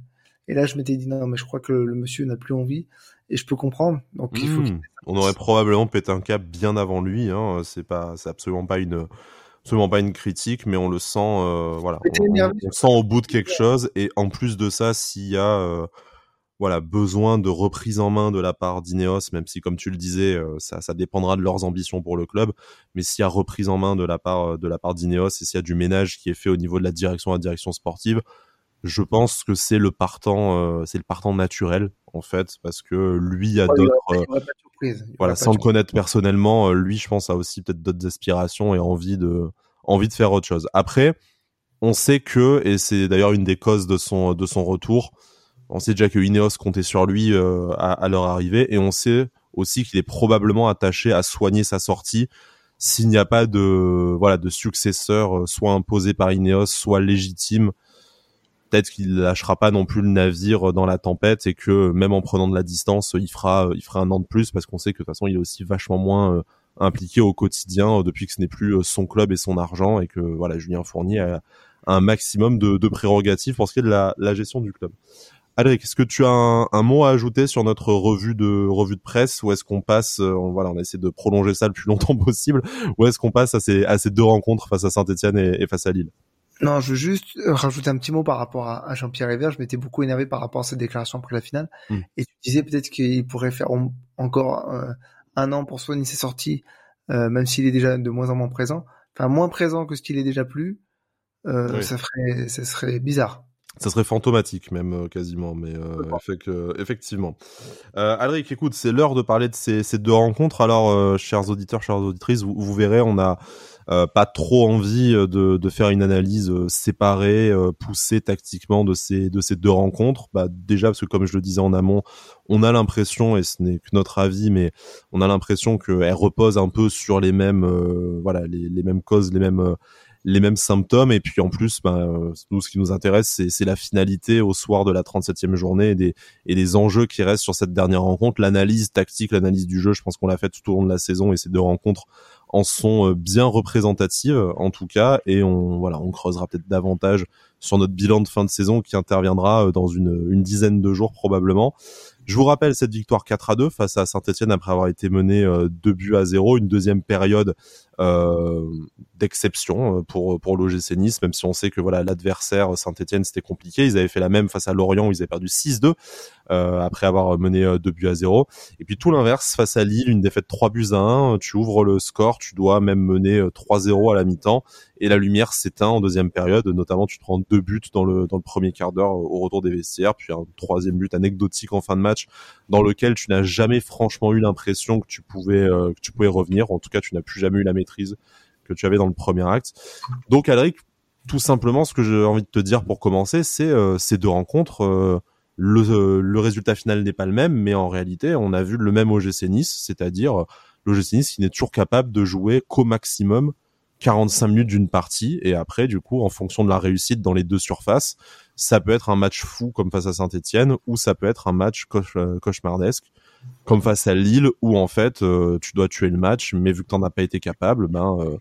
Et là, je m'étais dit non, mais je crois que le, le monsieur n'a plus envie et je peux comprendre. Donc il faut qu'il Mmh. On aurait probablement pété un cap bien avant lui. Hein. C'est pas, c'est absolument pas une, absolument pas une critique, mais on le sent, euh, voilà, on, sent au bout de quelque chose. Et en plus de ça, s'il y a, euh, voilà, besoin de reprise en main de la part d'Ineos, même si, comme tu le disais, euh, ça, ça dépendra de leurs ambitions pour le club. Mais s'il y a reprise en main de la part, de la part d'Ineos, et s'il y a du ménage qui est fait au niveau de la direction, la direction sportive, je pense que c'est le partant, euh, c'est le partant naturel en fait, parce que lui a Ouais, d'autres. Surprise. Voilà, sans le connaître personnellement, euh, lui, je pense, a aussi peut-être d'autres aspirations et envie de, envie de faire autre chose. Après, on sait que, et c'est d'ailleurs une des causes de son, de son retour, on sait déjà que Ineos comptait sur lui euh, à, à leur arrivée, et on sait aussi qu'il est probablement attaché à soigner sa sortie s'il n'y a pas de, voilà, de successeur, euh, soit imposé par Ineos, soit légitime. Peut-être qu'il lâchera pas non plus le navire dans la tempête et que même en prenant de la distance, il fera, il fera un an de plus parce qu'on sait que de toute façon, il est aussi vachement moins euh, impliqué au quotidien euh, depuis que ce n'est plus euh, son club et son argent et que voilà, Julien Fournier a, un maximum de, prérogatives pour ce qui est de la, gestion du club. Alric, est-ce que tu as un, mot à ajouter sur notre revue de revue de presse ou est-ce qu'on passe, euh, on, voilà, on essaie de prolonger ça le plus longtemps possible, ou est-ce qu'on passe à ces, deux rencontres face à Saint-Etienne et, et face à Lille? Non, je veux juste rajouter un petit mot par rapport à, Jean-Pierre River. Je m'étais beaucoup énervé par rapport à cette déclaration après la finale. Mm. Et tu disais peut-être qu'il pourrait faire encore euh, un an pour soigner ses sorties, euh, même s'il est déjà de moins en moins présent. Enfin, moins présent que ce qu'il est déjà plus. Euh, Oui. Ça ferait, ça serait bizarre. Ça serait fantomatique même euh, quasiment, mais euh, effectivement. Euh, Alric, écoute, c'est l'heure de parler de ces, ces deux rencontres. Alors, euh, chers auditeurs, chères auditrices, vous, vous verrez, on a euh, pas trop envie euh, de, de faire une analyse euh, séparée, poussée tactiquement de ces de ces deux rencontres. Bah, déjà parce que comme je le disais en amont, on a l'impression, et ce n'est que notre avis, mais on a l'impression qu'elles reposent un peu sur les mêmes, voilà, les, les mêmes causes, les mêmes les mêmes symptômes et puis en plus bah, nous ce qui nous intéresse c'est, c'est la finalité au soir de la 37e journée et des, et des enjeux qui restent sur cette dernière rencontre l'analyse tactique l'analyse du jeu je pense qu'on l'a fait tout au long de la saison et ces deux rencontres en sont euh, bien représentatives en tout cas et on voilà on creusera peut-être davantage sur notre bilan de fin de saison qui interviendra euh, dans une, une dizaine de jours probablement. Je vous rappelle cette victoire 4 à 2 face à Saint-Etienne après avoir été mené euh, 2 buts à 0, une deuxième période euh, d'exception euh, pour pour l'OGC Nice, même si on sait que voilà l'adversaire Saint-Etienne c'était compliqué. Ils avaient fait la même face à Lorient où ils avaient perdu 6-2 euh, après avoir mené euh, 2 buts à 0. Et puis tout l'inverse face à Lille, une défaite 3 buts à 1. Tu ouvres le score, tu dois même mener euh, 3-0 à la mi-temps et la lumière s'éteint en deuxième période. Notamment tu prends deux buts dans le dans le premier quart d'heure euh, au retour des vestiaires, puis un troisième but anecdotique en fin de match dans lequel tu n'as jamais franchement eu l'impression que tu pouvais euh, que tu pouvais revenir. En tout cas, tu n'as plus jamais eu la maîtrise que tu avais dans le premier acte. Donc, Alric, tout simplement, ce que j'ai envie de te dire pour commencer, c'est euh, ces deux rencontres. euh, le, le résultat final n'est pas le même, mais en réalité, on a vu le même OGC Nice, c'est-à-dire euh, l'OGC Nice qui n'est toujours capable de jouer qu'au maximum 45 minutes d'une partie, et après, du coup, en fonction de la réussite dans les deux surfaces, ça peut être un match fou comme face à Saint-Etienne, ou ça peut être un match euh, cauchemardesque comme face à Lille, où en fait, euh, tu dois tuer le match, mais vu que t'en as pas été capable, ben euh,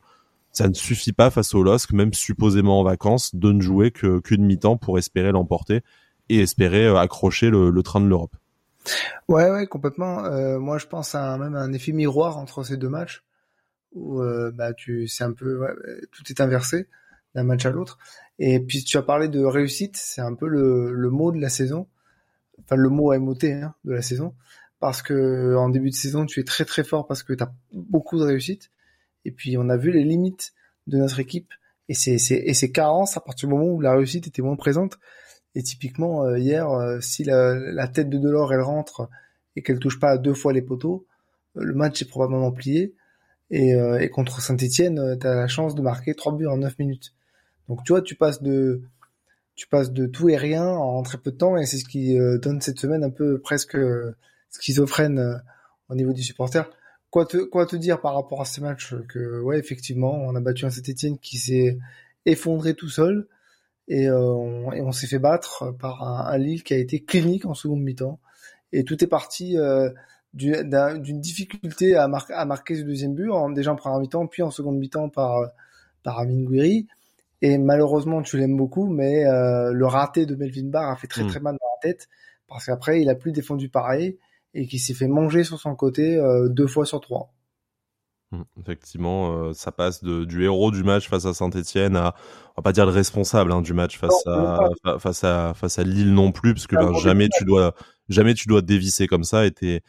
ça ne suffit pas face au LOSC, même supposément en vacances, de ne jouer qu'une mi-temps pour espérer l'emporter et espérer euh, accrocher le, train de l'Europe. Ouais, ouais, complètement. Euh, moi, je pense à un, même un effet miroir entre ces deux matchs où euh, bah tu c'est un peu tout est inversé d'un match à l'autre. Et puis tu as parlé de réussite, c'est un peu le, mot de la saison, enfin le mot MOT hein, de la saison, parce que en début de saison tu es très très fort parce que tu as beaucoup de réussite. Et puis on a vu les limites de notre équipe Et c'est et c'est carence à partir du moment où la réussite était moins présente. Et typiquement hier, si la, la, tête de Delors elle rentre et qu'elle touche pas deux fois les poteaux, le match est probablement plié. Et, et contre Saint-Etienne, tu as la chance de marquer trois buts en neuf minutes. Donc tu vois, tu passes de tu passes de tout et rien en très peu de temps et c'est ce qui euh, donne cette semaine un peu presque euh, schizophrène euh, au niveau du supporter. Quoi te, quoi te dire par rapport à ces matchs que ouais effectivement on a battu un Saint-Etienne qui s'est effondré tout seul et, on, et on s'est fait battre par un, Lille qui a été clinique en seconde mi-temps et tout est parti d'une difficulté à, à, marquer ce deuxième but en, déjà en première mi-temps puis en seconde mi-temps par par Amin Gouiri et malheureusement, tu l'aimes beaucoup, mais euh, le raté de Melvin Barr a fait très hmm. très mal dans la tête parce qu'après, il a plus défendu pareil et qu'il s'est fait manger sur son côté euh, deux fois sur trois. Hmm. Effectivement, euh, ça passe de, du héros du match face à Saint-Etienne à, on va pas dire le responsable hein, du match face à face à face à Lille non plus, parce que ben, jamais tu dois jamais tu dois dévisser comme ça et t'es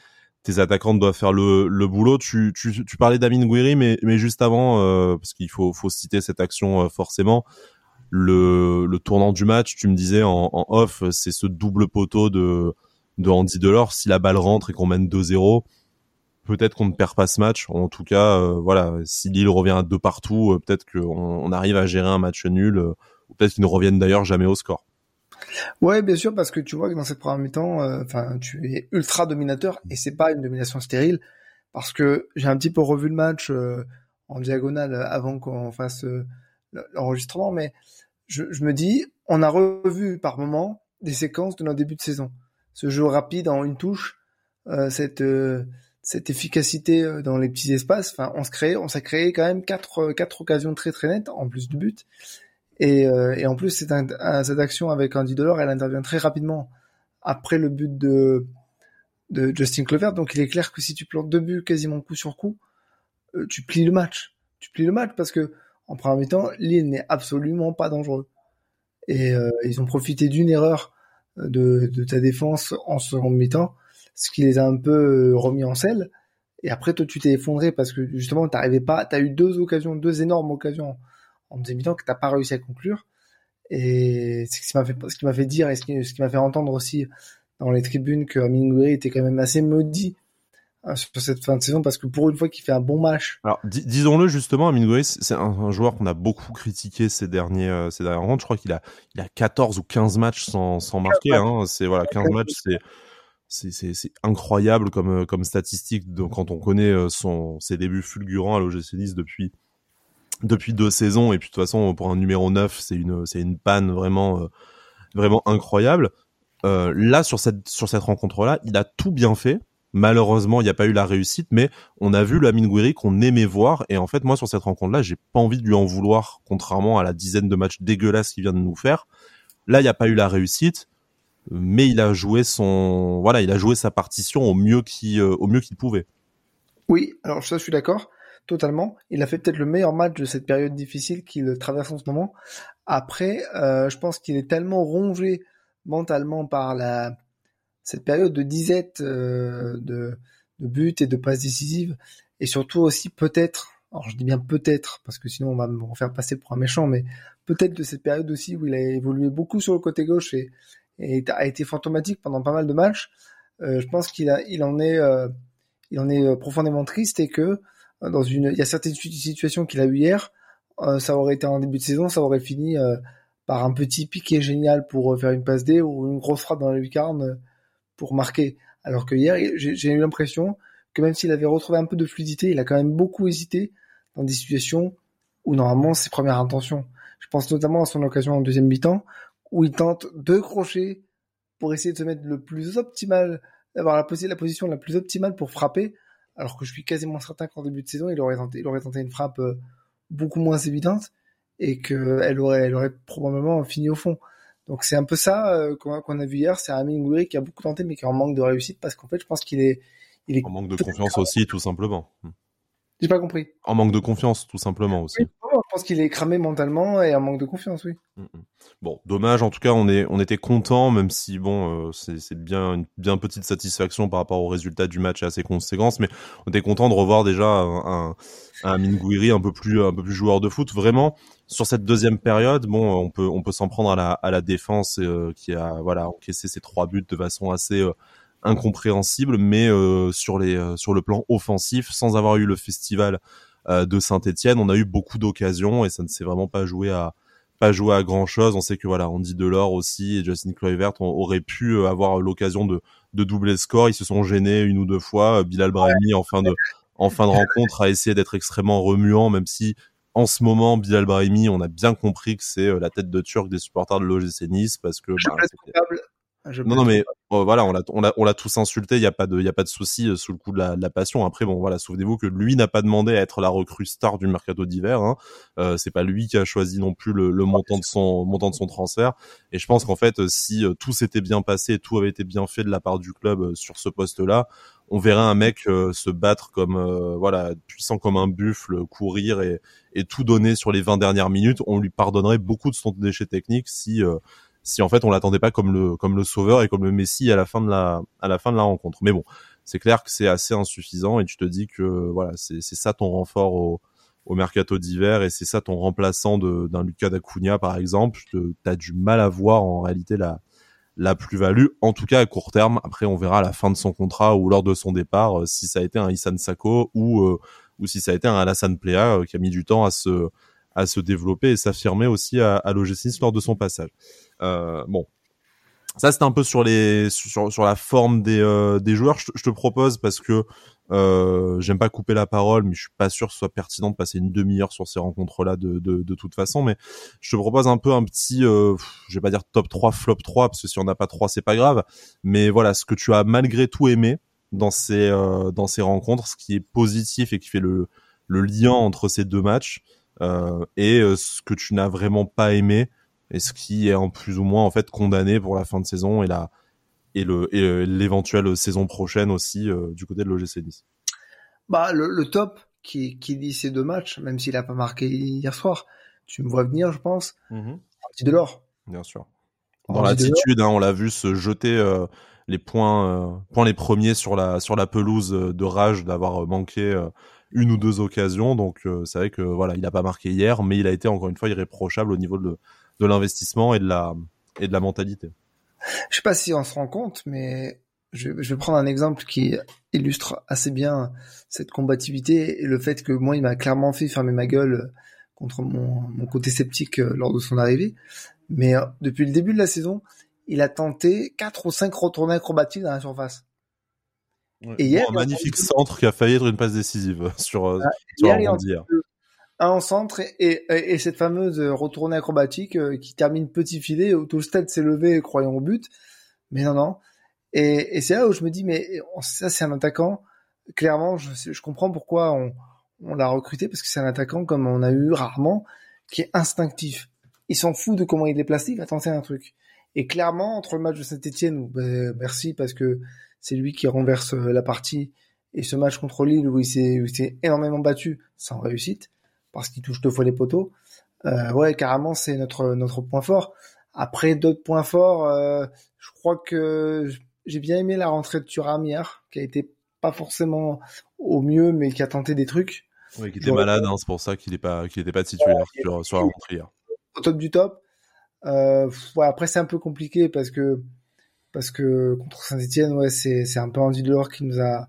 tes attaquants doivent faire le, le boulot. Tu, tu, tu parlais d'Amin Gouiri, mais, mais juste avant, euh, parce qu'il faut, faut citer cette action euh, forcément, le, le tournant du match, tu me disais en, en off, c'est ce double poteau de, de Andy Delors. Si la balle rentre et qu'on mène 2-0, peut-être qu'on ne perd pas ce match. En tout cas, euh, voilà, si Lille revient à deux partout, peut-être qu'on on arrive à gérer un match nul, ou peut-être qu'ils ne reviennent d'ailleurs jamais au score. Ouais, bien sûr, parce que tu vois que dans cette première mi-temps, euh, enfin, tu es ultra dominateur et c'est pas une domination stérile, parce que j'ai un petit peu revu le match euh, en diagonale avant qu'on fasse euh, l'enregistrement, mais je, me dis, on a revu par moment des séquences de notre début de saison, ce jeu rapide en une touche, cette cette efficacité dans les petits espaces. Enfin, on se crée, on s'est créé quand même quatre quatre occasions très très nettes en plus du but. Et, euh, et en plus, c'est un, cette action avec Andy Delors, elle intervient très rapidement après le but de, de Justin Clover. Donc il est clair que si tu plantes deux buts quasiment coup sur coup, euh, tu plies le match. Tu plies le match parce que en première mi-temps, Lille n'est absolument pas dangereux. Et euh, ils ont profité d'une erreur de, de, ta défense en seconde mi-temps, ce qui les a un peu remis en selle. Et après, toi, tu t'es effondré parce que justement, t'arrivais pas. T'as eu deux occasions, deux énormes occasions en deuxième mi-temps que t'as pas réussi à conclure. Et c'est ce qui m'a fait, ce qui m'a fait dire et ce qui, ce qui m'a fait entendre aussi dans les tribunes que Mingwei était quand même assez maudit hein, sur cette fin de saison parce que pour une fois qu'il fait un bon match. Alors disons-le justement, Mingwei c'est un, joueur qu'on a beaucoup critiqué ces derniers euh, ces dernières rondes. Je crois qu'il a il a 14 ou 15 matchs sans sans marquer. Hein. C'est voilà 15 matchs, c'est c'est incroyable comme comme statistique. Quand on connaît euh, ses débuts fulgurants à l'OGC 10 depuis depuis deux saisons et puis de toute façon pour un numéro 9 c'est une panne vraiment euh, incroyable. Euh, là sur cette sur cette rencontre là il a tout bien fait. Malheureusement il n'y a pas eu la réussite mais on a vu Lamine Gouiri qu'on aimait voir. Et en fait moi sur cette rencontre là j'ai pas envie de lui en vouloir contrairement à la dizaine de matchs dégueulasses qu'il vient de nous faire. Là il n'y a pas eu la réussite mais il a joué son voilà il a joué sa partition au mieux qui euh, au mieux qu'il pouvait oui alors ça je suis d'accord totalement. Il a fait peut-être le meilleur match de cette période difficile qu'il traverse en ce moment. Après, euh, je pense qu'il est tellement rongé mentalement par la cette période de disette euh, de, de buts et de passes décisives, et surtout aussi peut-être, alors je dis bien peut-être, parce que sinon on va me faire passer pour un méchant, mais peut-être de cette période aussi où il a évolué beaucoup sur le côté gauche et, a été fantomatique pendant pas mal de matchs. Euh, je pense qu'il en est, euh, est profondément triste et que dans une, il y a certaines situations qu'il a eu hier, euh, ça aurait été en début de saison, ça aurait fini euh, par un petit piqué génial pour euh, faire une passe D ou une grosse frappe dans la lucarne pour marquer. Alors que hier, j'ai eu l'impression que même s'il avait retrouvé un peu de fluidité, il a quand même beaucoup hésité dans des situations où normalement ses premières intentions. Je pense notamment à son occasion en deuxième mi-temps où il tente deux crochets pour essayer de se mettre le plus optimal, d'avoir la, la position la plus optimale pour frapper alors que je suis quasiment certain qu'en début de saison, il aurait tenté, il aurait tenté une frappe euh, beaucoup moins évidente et qu'elle aurait, elle aurait probablement fini au fond. Donc c'est un peu ça euh, qu'on a vu hier. C'est un Gouiri qui a beaucoup tenté mais qui est en manque de réussite parce qu'en fait, je pense qu'il est, il est en manque de confiance aussi, tout simplement. J'ai pas compris. En manque de confiance, tout simplement aussi. Je pense qu'il est cramé mentalement et en manque de confiance, oui. Mm, mm. Bon, dommage. En tout cas, on est, on était content, même si bon, euh, c'est bien une bien petite satisfaction par rapport au résultat du match et à ses conséquences, mais on était content de revoir déjà un, un Minguiri un peu plus un peu plus joueur de foot. Vraiment, sur cette deuxième période, bon, on peut on peut s'en prendre à la défense euh, qui a voilà encaissé ses trois buts de façon assez euh, incompréhensible, mais sur les sur le plan offensif, sans avoir eu le festival de Saint-Étienne, on a eu beaucoup d'occasions et ça ne s'est vraiment pas joué à pas joué à grand chose. On sait que voilà, on dit Delors aussi et Justin Kluivert aurait pu avoir l'occasion de de doubler le score. Ils se sont gênés une ou deux fois. Bilal Brahimi en fin de en fin de rencontre a essayé d'être extrêmement remuant, même si en ce moment, Bilal Brahimi, on a bien compris que c'est euh, la tête de Turc des supporters de l'OGC Nice parce que. Bah, non, non, mais oh, voilà, on l'a, on l'a, on l'a tous insulté. Il y a pas de, il y a pas de souci euh, sous le coup de la, de la passion. Après, bon, voilà, souvenez-vous que lui n'a pas demandé à être la recrue star du mercato d'hiver. Hein. Euh, c'est pas lui qui a choisi non plus le, le montant de son montant de son transfert. Et je pense qu'en fait, euh, si tout s'était bien passé, tout avait été bien fait de la part du club sur ce poste-là, on verrait un mec se battre comme voilà puissant comme un buffle, courir et, et tout donner sur les 20 dernières minutes. On lui pardonnerait beaucoup de son déchet technique si si en fait on l'attendait pas comme le comme le sauveur et comme le Messi à la fin de la à la fin de la rencontre. Mais bon, c'est clair que c'est assez insuffisant et tu te dis que voilà, c'est c'est ça ton renfort au au mercato d'hiver et c'est ça ton remplaçant d'un Lucas D'Acunha par exemple, tu as du mal à voir en réalité la la plus-value, en tout cas à court terme. Après, on verra à la fin de son contrat ou lors de son départ euh, si ça a été un Issan Sako ou euh, ou si ça a été un Alassane Plea euh, qui a mis du temps à se à se développer et s'affirmer aussi à, à l'OGC lors de son passage. Euh, bon, ça c'était un peu sur les sur, sur la forme des, euh, des joueurs. Je, te propose parce que euh, j'aime pas couper la parole, mais je suis pas sûr que ce soit pertinent de passer une demi-heure sur ces rencontres-là de, de, de, toute façon. Mais je te propose un peu un petit, euh, je vais pas dire top 3, flop 3, parce que si on n'a pas 3, c'est pas grave. Mais voilà, ce que tu as malgré tout aimé dans ces, euh, dans ces rencontres, ce qui est positif et qui fait le, le lien entre ces deux matchs, euh, et euh, ce que tu n'as vraiment pas aimé, et ce qui est en plus ou moins en fait condamné pour la fin de saison et la et le et euh, l'éventuelle saison prochaine aussi euh, du côté de l'OGC Nice. Bah le, le, top qui qui dit ces deux matchs, même s'il a pas marqué hier soir, tu me vois venir, je pense. Mm de l'or. Bien sûr. Dans l'attitude, hein, on l'a vu se jeter euh, les points points les premiers sur la sur la pelouse de rage d'avoir manqué une ou deux occasions. Donc c'est vrai que voilà, il a pas marqué hier, mais il a été encore une fois irréprochable au niveau de de l'investissement et de la et de la mentalité. Je sais pas si on se rend compte, mais je, je, vais prendre un exemple qui illustre assez bien cette combativité et le fait que moi, il m'a clairement fait fermer ma gueule contre mon, mon côté sceptique euh, lors de son arrivée. Mais euh, depuis le début de la saison, il a tenté quatre ou cinq retournées acrobatiques dans la surface. Et hier, un magnifique centre qui a failli être une passe décisive sur, euh, ah, sur hier, un en centre et, et, cette fameuse retournée acrobatique euh, qui termine petit filet où tout le stade s'est levé croyant au but. Mais non, non. Et, et c'est là où je me dis, mais ça c'est un attaquant. Clairement, je, je comprends pourquoi on, on l'a recruté parce que c'est un attaquant comme on a eu rarement, qui est instinctif. Il s'en fout de comment il est placé, il va tenter un truc. Et clairement, entre le match de Saint-Etienne, où ben, merci parce que c'est lui qui renverse euh, la partie, et ce match contre Lille où il s'est énormément battu sans réussite, parce qu'il touche deux fois les poteaux. Euh, ouais, carrément, c'est notre notre point fort. Après d'autres points forts, euh, je crois que j'ai bien aimé la rentrée de Thuram hier, qui a été pas forcément au mieux, mais qui a tenté des trucs. Oui, qui était malade, hein, c'est pour ça qu'il n'est pas qu'il était pas titulaire sur, sur la rentrée hier. Au top du top. Euh, ouais, après c'est un peu compliqué parce que parce que contre Saint-Etienne, ouais, c'est c'est un peu Andy Delors qui nous a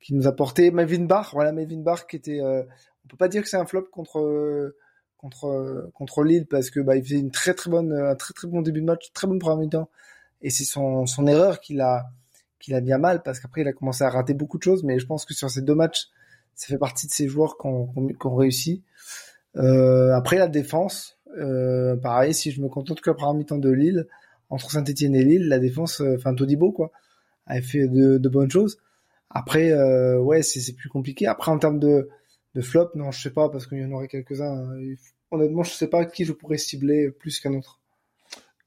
qui nous a porté Melvin Barr, voilà Melvin Barr qui était euh, on peut pas dire que c'est un flop contre contre contre Lille parce que bah il faisait une très très bonne un très très bon début de match, très bonne première mi-temps et c'est son son erreur qu'il a qu'il a bien mal parce qu'après il a commencé à rater beaucoup de choses mais je pense que sur ces deux matchs ça fait partie de ces joueurs qu'on qu'on réussit. Euh, après la défense, euh, pareil si je me contente que la première mi-temps de Lille entre Saint-Etienne et Lille, la défense, euh, enfin Todibo quoi, a fait de, de bonnes choses. Après, euh, ouais, c'est plus compliqué. Après, en termes de, de flop, non, je sais pas, parce qu'il y en aurait quelques-uns. Honnêtement, je sais pas qui je pourrais cibler plus qu'un autre.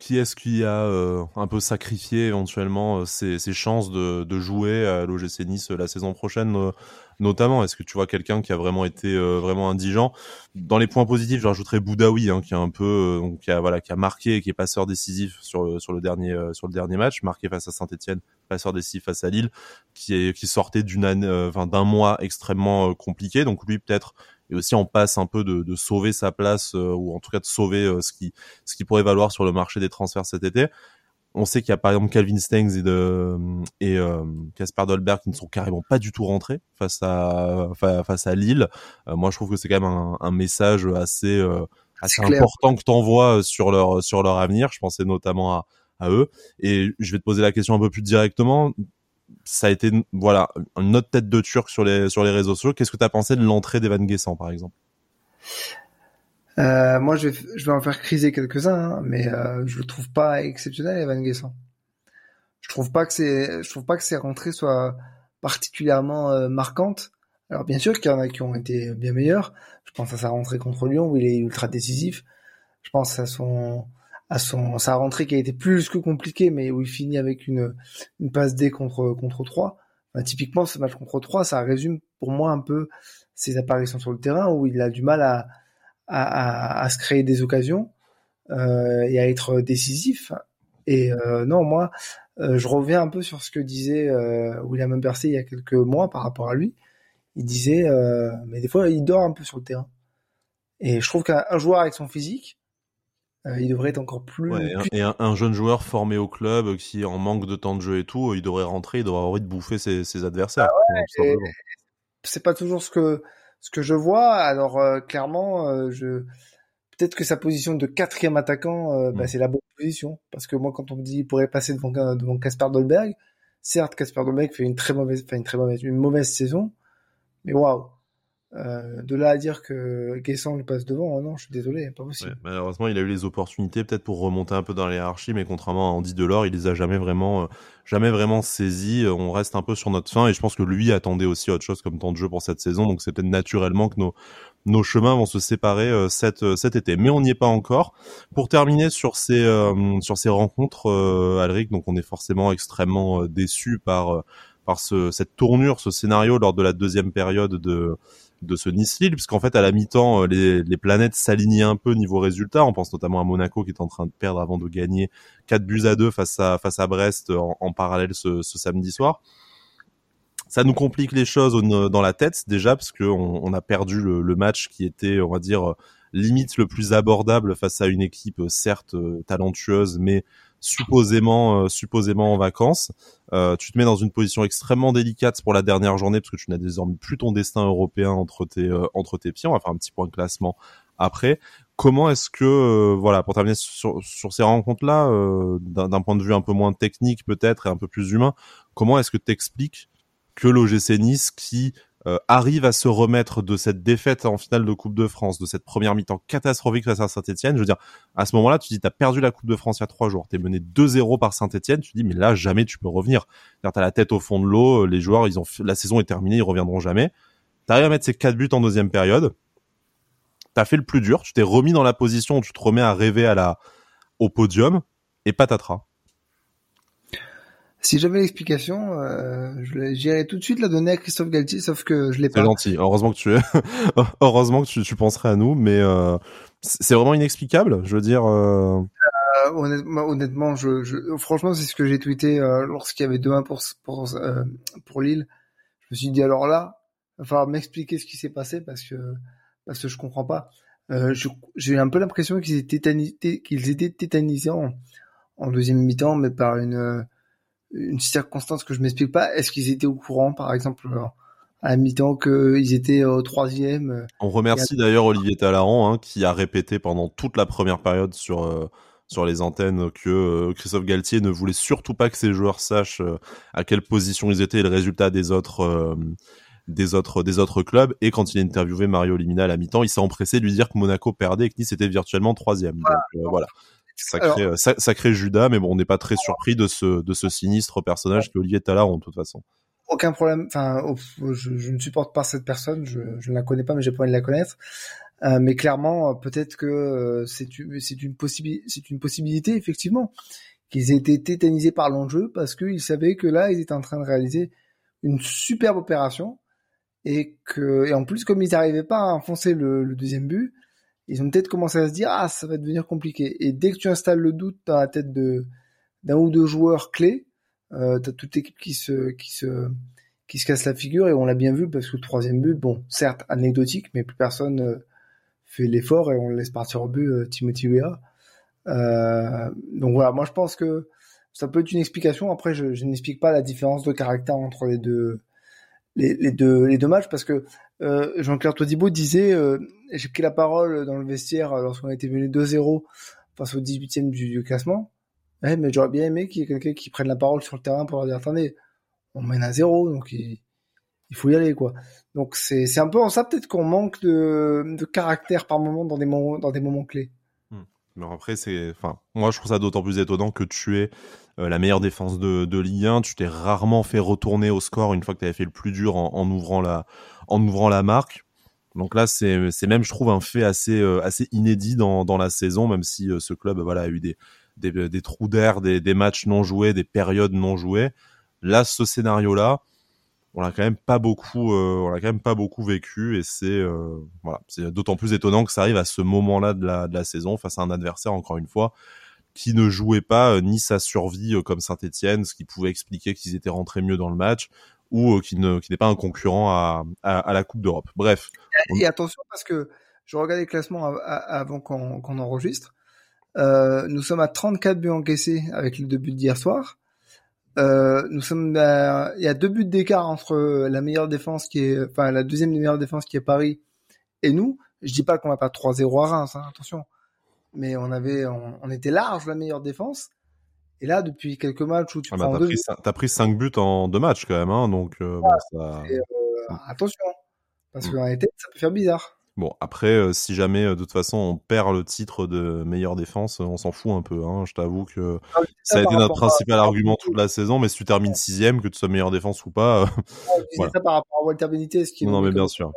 Qui est-ce qui a euh, un peu sacrifié éventuellement euh, ses, ses chances de, de, jouer à l'OGC Nice euh, la saison prochaine notamment? Est-ce que tu vois quelqu'un qui a vraiment été vraiment indigent? Dans les points positifs, je rajouterais Boudaoui, hein, qui a un peu, qui a voilà, qui a marqué, qui est passeur décisif sur sur le dernier sur le dernier match, marqué face à Saint-Etienne, passeur décisif face à Lille, qui est qui sortait d'une année, enfin d'un mois extrêmement compliqué. Donc lui peut-être et aussi en passe un peu de, de sauver sa place ou en tout cas de sauver ce qui ce qui pourrait valoir sur le marché des transferts cet été. On sait qu'il y a par exemple Calvin Stengs et de et Casper Dolberg qui ne sont carrément pas du tout rentrés face à face à Lille. Euh, moi, je trouve que c'est quand même un, un message assez euh, assez important que t'envoies sur leur sur leur avenir. Je pensais notamment à à eux. Et je vais te poser la question un peu plus directement. Ça a été voilà une autre tête de turc sur les sur les réseaux sociaux. Qu'est-ce que tu as pensé de l'entrée d'Evan Guessant par exemple? Euh, moi, je vais, je vais en faire criser quelques-uns, hein, mais euh, je le trouve pas exceptionnel, Evan Guessant. Je trouve pas que c'est, je trouve pas que ses rentrées soient particulièrement euh, marquantes. Alors bien sûr qu'il y en a qui ont été bien meilleurs. Je pense à sa rentrée contre Lyon où il est ultra décisif. Je pense à son, à son, sa rentrée qui a été plus que compliquée, mais où il finit avec une, une passe D contre contre 3. typiquement, ce match contre 3, ça résume pour moi un peu ses apparitions sur le terrain où il a du mal à à, à, se créer des occasions euh, et à être décisif. Et euh, non, moi, euh, je reviens un peu sur ce que disait euh, William Percy il y a quelques mois par rapport à lui. Il disait, euh, mais des fois, il dort un peu sur le terrain. Et je trouve qu'un joueur avec son physique, il devrait être encore plus. Ouais, et un, jeune joueur formé au club qui en manque de temps de jeu et tout, il devrait rentrer, il devrait avoir envie de bouffer ses, ses adversaires. Ah ouais, c'est pas toujours ce que ce que je vois, alors euh, clairement, euh, je peut-être que sa position de quatrième attaquant, euh, bah, mm. c'est la bonne position. Parce que moi, quand on me dit qu'il pourrait passer devant devant Casper Dolberg, certes, Casper Dolberg fait une très mauvaise, enfin une très mauvaise, une mauvaise saison, mais waouh, euh, de là à dire que Guessant lui passe devant, oh non, je suis désolé, pas possible. malheureusement, il a eu les opportunités peut-être pour remonter un peu dans la hiérarchie, mais contrairement à Andy Delors, il les a jamais vraiment, euh, jamais vraiment saisis. On reste un peu sur notre fin, et je pense que lui attendait aussi autre chose comme temps de jeu pour cette saison, donc c'est peut-être naturellement que nos nos chemins vont se séparer euh, cet, cet été, mais on n'y est pas encore. Pour terminer sur ces sur ces rencontres, Alric, donc on est forcément extrêmement déçu par par ce, cette tournure, ce scénario lors de la deuxième période de de ce Nice-Lille, puisqu'en fait à la mi-temps euh, les, les planètes s'alignaient un peu niveau résultat. On pense notamment à Monaco qui est en train de perdre avant de gagner 4 buts à 2 face à face à Brest en, parallèle ce, ce, samedi soir. Ça nous complique les choses dans la tête déjà parce que on, a perdu le, le, match qui était, on va dire, limite le plus abordable face à une équipe certes talentueuse, mais supposément euh, supposément en vacances. Euh, tu te mets dans une position extrêmement délicate pour la dernière journée parce que tu n'as désormais plus ton destin européen entre tes euh, entre tes pieds. On va faire un petit point de classement après. Comment est-ce que voilà pour terminer sur, sur ces rencontres là d'un point de vue un peu moins technique peut-être et un peu plus humain, comment est-ce que tu expliques que l'OGC Nice qui euh, arrive à se remettre de cette défaite en finale de Coupe de France, de cette première mi-temps catastrophique face à Saint-Etienne, je veux dire, à ce moment-là, tu dis, t'as perdu la Coupe de France il y a trois jours, t'es mené 2-0 par Saint-Etienne, tu dis, mais là, jamais tu peux revenir. T'as la tête au fond de l'eau, euh, les joueurs, ils ont, la saison est terminée, ils reviendront jamais. T'arrives à mettre ces quatre buts en deuxième période. T'as fait le plus dur, tu t'es remis dans la position où tu te remets à rêver à la, au podium, et patatras. Si j'avais l'explication, euh, j'irais tout de suite la donner à Christophe Galtier, sauf que je l'ai pas. C'est gentil. Heureusement que tu, heureusement que tu, tu penserais à nous, mais euh, c'est vraiment inexplicable. Je veux dire. Euh... euh honnêtement, honnêtement, je, je franchement, c'est ce que j'ai tweeté euh, lorsqu'il y avait demain pour pour euh, pour Lille. Je me suis dit alors là, il va falloir m'expliquer ce qui s'est passé parce que parce que je comprends pas. j'ai un peu l'impression qu'ils étaient tétanisés, qu'ils étaient tétanisés en, en deuxième mi-temps, mais par une une circonstance que je m'explique pas. Est-ce qu'ils étaient au courant, par exemple, euh, à mi-temps qu'ils étaient au troisième euh, On remercie d'ailleurs Olivier Talaran hein, qui a répété pendant toute la première période sur euh, sur les antennes que Christophe Galtier ne voulait surtout pas que ses joueurs sachent à quelle position ils étaient et le résultat des autres des autres des autres clubs. Et quand il a interviewé Mario Limina à la mi-temps il s'est empressé de lui dire que Monaco perdait et que Nice était virtuellement troisième. Donc voilà Sacré, euh, sacré Judas, mais bon, on n'est pas très surpris de ce, de ce sinistre personnage que Olivier Talard, de toute façon. Aucun problème. Enfin, je, je, ne supporte pas cette personne. Je, je ne la connais pas, mais j'ai pas envie de la connaître. Euh, mais clairement, peut-être que euh, c'est une une possibilité effectivement qu'ils aient été tétanisés par l'enjeu parce qu'ils savaient que là, ils étaient en train de réaliser une superbe opération et que et en plus comme ils n'arrivaient pas à enfoncer le, le deuxième but, ils ont peut-être commencé à se dire ah ça va devenir compliqué. Et dès que tu installes le doute dans la tête de d'un ou deux joueurs clés, euh, t'as toute l'équipe qui se qui se qui se casse la figure et on l'a bien vu parce que le troisième but, bon certes anecdotique, mais plus personne euh, fait l'effort et on laisse partir au but euh, Timothy Weah. Euh, donc voilà, moi je pense que ça peut être une explication. Après, je, n'explique pas la différence de caractère entre les deux les deux les deux matchs parce que euh, Jean-Claire Todibo disait euh, j'ai pris la parole dans le vestiaire lorsqu'on était venu 2-0 face au 18e du, classement. Ouais, mais j'aurais bien aimé qu'il y ait quelqu'un qui prenne la parole sur le terrain pour leur dire attendez, on mène à zéro, donc il, il faut y aller quoi. Donc c'est c'est un peu en ça peut-être qu'on manque de, de caractère par moment dans des moments dans des moments clés. Mais après, c'est, enfin, moi je trouve ça d'autant plus étonnant que tu es euh, la meilleure défense de, de Ligue 1. Tu t'es rarement fait retourner au score une fois que tu avais fait le plus dur en, ouvrant la, en ouvrant la marque. Donc là, c'est, c'est même, je trouve, un fait assez, euh, assez inédit dans, dans la saison, même si euh, ce club, voilà, a eu des, des, des trous d'air, des, des matchs non joués, des périodes non jouées. Là, ce scénario-là, on l'a quand même pas beaucoup, euh, on l'a quand même pas beaucoup vécu et c'est euh, voilà, c'est d'autant plus étonnant que ça arrive à ce moment-là de la, de la saison face à un adversaire encore une fois qui ne jouait pas euh, ni sa survie euh, comme Saint-Etienne, ce qui pouvait expliquer qu'ils étaient rentrés mieux dans le match ou euh, qui ne qui n'est pas un concurrent à, à, à la Coupe d'Europe. Bref. Et, attention parce que je regardais les classements avant qu'on qu'on enregistre. nous sommes à 34 buts encaissés avec le début d'hier soir. Euh, nous sommes, il y a deux buts d'écart entre la meilleure défense qui est, enfin la deuxième meilleure défense qui est Paris et nous. Je dis pas qu'on va pas 3-0 à Reims, hein, attention. Mais on avait, on, on, était large la meilleure défense. Et là, depuis quelques matchs où tu ah prends bah, deux, pris, t'as pris 5 buts en deux matchs quand même, hein, donc euh, bon, ça... euh, attention, parce que en été, ça peut faire bizarre. Bon, après, euh, si jamais, euh, de toute façon, on perd le titre de meilleure défense, on s'en fout un peu. Hein. Je t'avoue que Ah, ça a été notre principal à... argument toute la saison, mais si tu termines sixième, que tu sois meilleure défense ou pas... euh, Ouais, je disais Voilà. ça par rapport à Walter Benitez, qui non, mais bien sûr.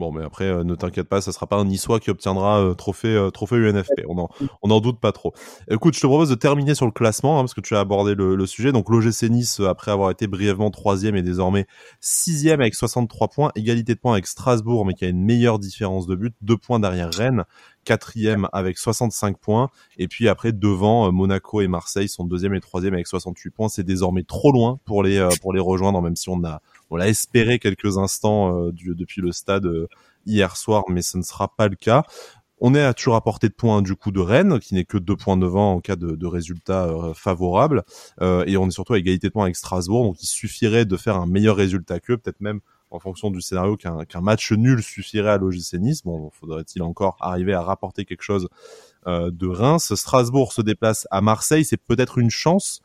Bon, mais après, euh, ne t'inquiète pas, ça sera pas un Niçois qui obtiendra euh, trophée, euh, trophée UNFP. On en, on en doute pas trop. Écoute, je te propose de terminer sur le classement, hein, parce que tu as abordé le, le sujet. Donc, l'OGC Nice, après avoir été brièvement troisième, est désormais sixième avec 63 points, égalité de points avec Strasbourg, mais qui a une meilleure différence de but, deux points derrière Rennes, quatrième avec 65 points, et puis après devant euh, Monaco et Marseille sont deuxième et troisième avec 68 points. C'est désormais trop loin pour les euh, pour les rejoindre, même si on a on l'a espéré quelques instants euh, depuis le stade hier soir, mais ce ne sera pas le cas. On est à toujours à portée de points du coup de Rennes, qui n'est que deux points devant en cas de, de résultat favorable, et on est surtout à égalité de points avec Strasbourg, donc il suffirait de faire un meilleur résultat qu'eux, peut-être même en fonction du scénario qu'un match nul suffirait à l'OGC Nice. Bon, faudrait-il encore arriver à rapporter quelque chose euh, de Reims? Strasbourg se déplace à Marseille, c'est peut-être une chance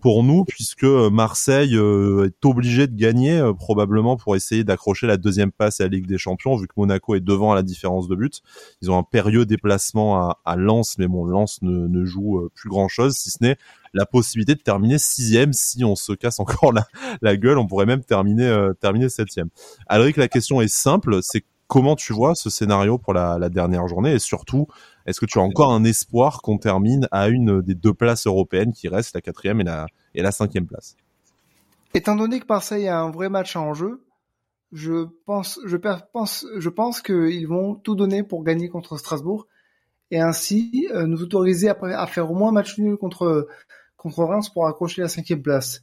pour nous puisque Marseille euh, est obligé de gagner euh, probablement pour essayer d'accrocher la deuxième passe à la Ligue des Champions vu que Monaco est devant à la différence de but. Ils ont un périlleux déplacement à, à Lens mais bon Lens ne, ne joue euh, plus grand chose si ce n'est la possibilité de terminer sixième si on se casse encore la, la gueule on pourrait même terminer euh, terminer septième. Alric la question est simple c'est comment tu vois ce scénario pour la, la dernière journée et surtout est-ce que tu as encore un espoir qu'on termine à une des deux places européennes qui restent, la quatrième et la, cinquième place? Étant donné que Marseille a un vrai match en jeu, je pense, qu'ils vont tout donner pour gagner contre Strasbourg et ainsi euh, nous autoriser à, faire au moins un match nul contre Reims pour accrocher la cinquième place.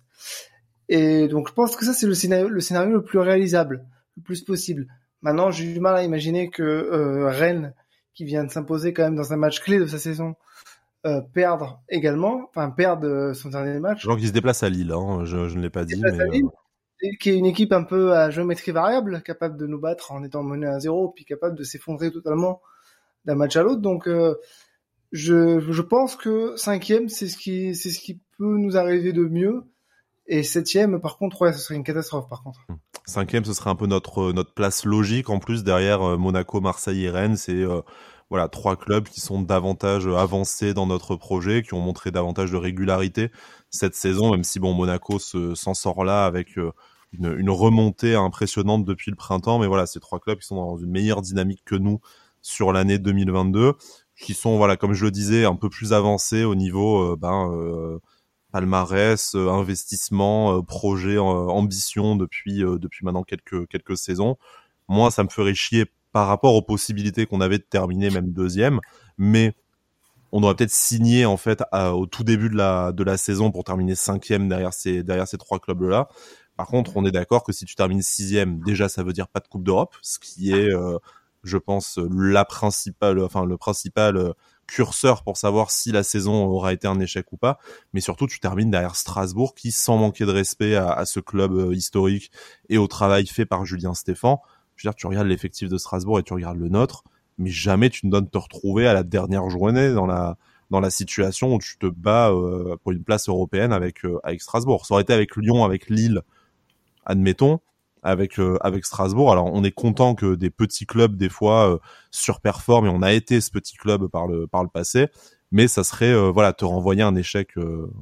Et donc je pense que ça c'est le scénario, le scénario le plus réalisable, le plus possible. Maintenant, j'ai du mal à imaginer que euh, Rennes, qui vient de s'imposer quand même dans un match clé de sa saison, euh, perdre également, enfin perdre son dernier match. Genre qui se déplace à Lille, hein, je, je ne l'ai pas dit. Mais... Lille, qui est une équipe un peu à géométrie variable, capable de nous battre en étant mené à zéro, puis capable de s'effondrer totalement d'un match à l'autre. Donc, euh, je, je pense que cinquième, c'est ce qui, c'est ce qui peut nous arriver de mieux. Et septième, par contre, ouais, ce serait une catastrophe, par contre. Cinquième, ce serait un peu notre notre place logique. En plus, derrière euh, Monaco, Marseille et Rennes, c'est euh, voilà trois clubs qui sont davantage avancés dans notre projet, qui ont montré davantage de régularité cette saison. Même si bon, Monaco se, s'en sort là avec euh, une, une, remontée impressionnante depuis le printemps, mais voilà, ces trois clubs qui sont dans une meilleure dynamique que nous sur l'année 2022, qui sont voilà, comme je le disais, un peu plus avancés au niveau ben palmarès, investissement, projet, ambition depuis depuis maintenant quelques quelques saisons. Moi, ça me ferait chier par rapport aux possibilités qu'on avait de terminer même deuxième, mais on aurait peut-être signé en fait au tout début de la de la saison pour terminer cinquième derrière ces derrière ces trois clubs là. Par contre, on est d'accord que si tu termines sixième, déjà ça veut dire pas de Coupe d'Europe, ce qui est, euh, je pense, la principale, enfin le principal euh, curseur pour savoir si la saison aura été un échec ou pas. Mais surtout, tu termines derrière Strasbourg, qui, sans manquer de respect à, ce club euh, historique et au travail fait par Julien Stéphan, je veux dire, tu regardes l'effectif de Strasbourg et tu regardes le nôtre mais jamais tu ne donnes te retrouver à la dernière journée dans la dans la situation où tu te bats euh, pour une place européenne avec euh, avec Strasbourg. Ça aurait été avec Lyon, avec Lille, admettons, avec euh, avec Strasbourg. Alors on est content que des petits clubs des fois surperforment et on a été ce petit club par le par le passé, mais ça serait voilà te renvoyer un échec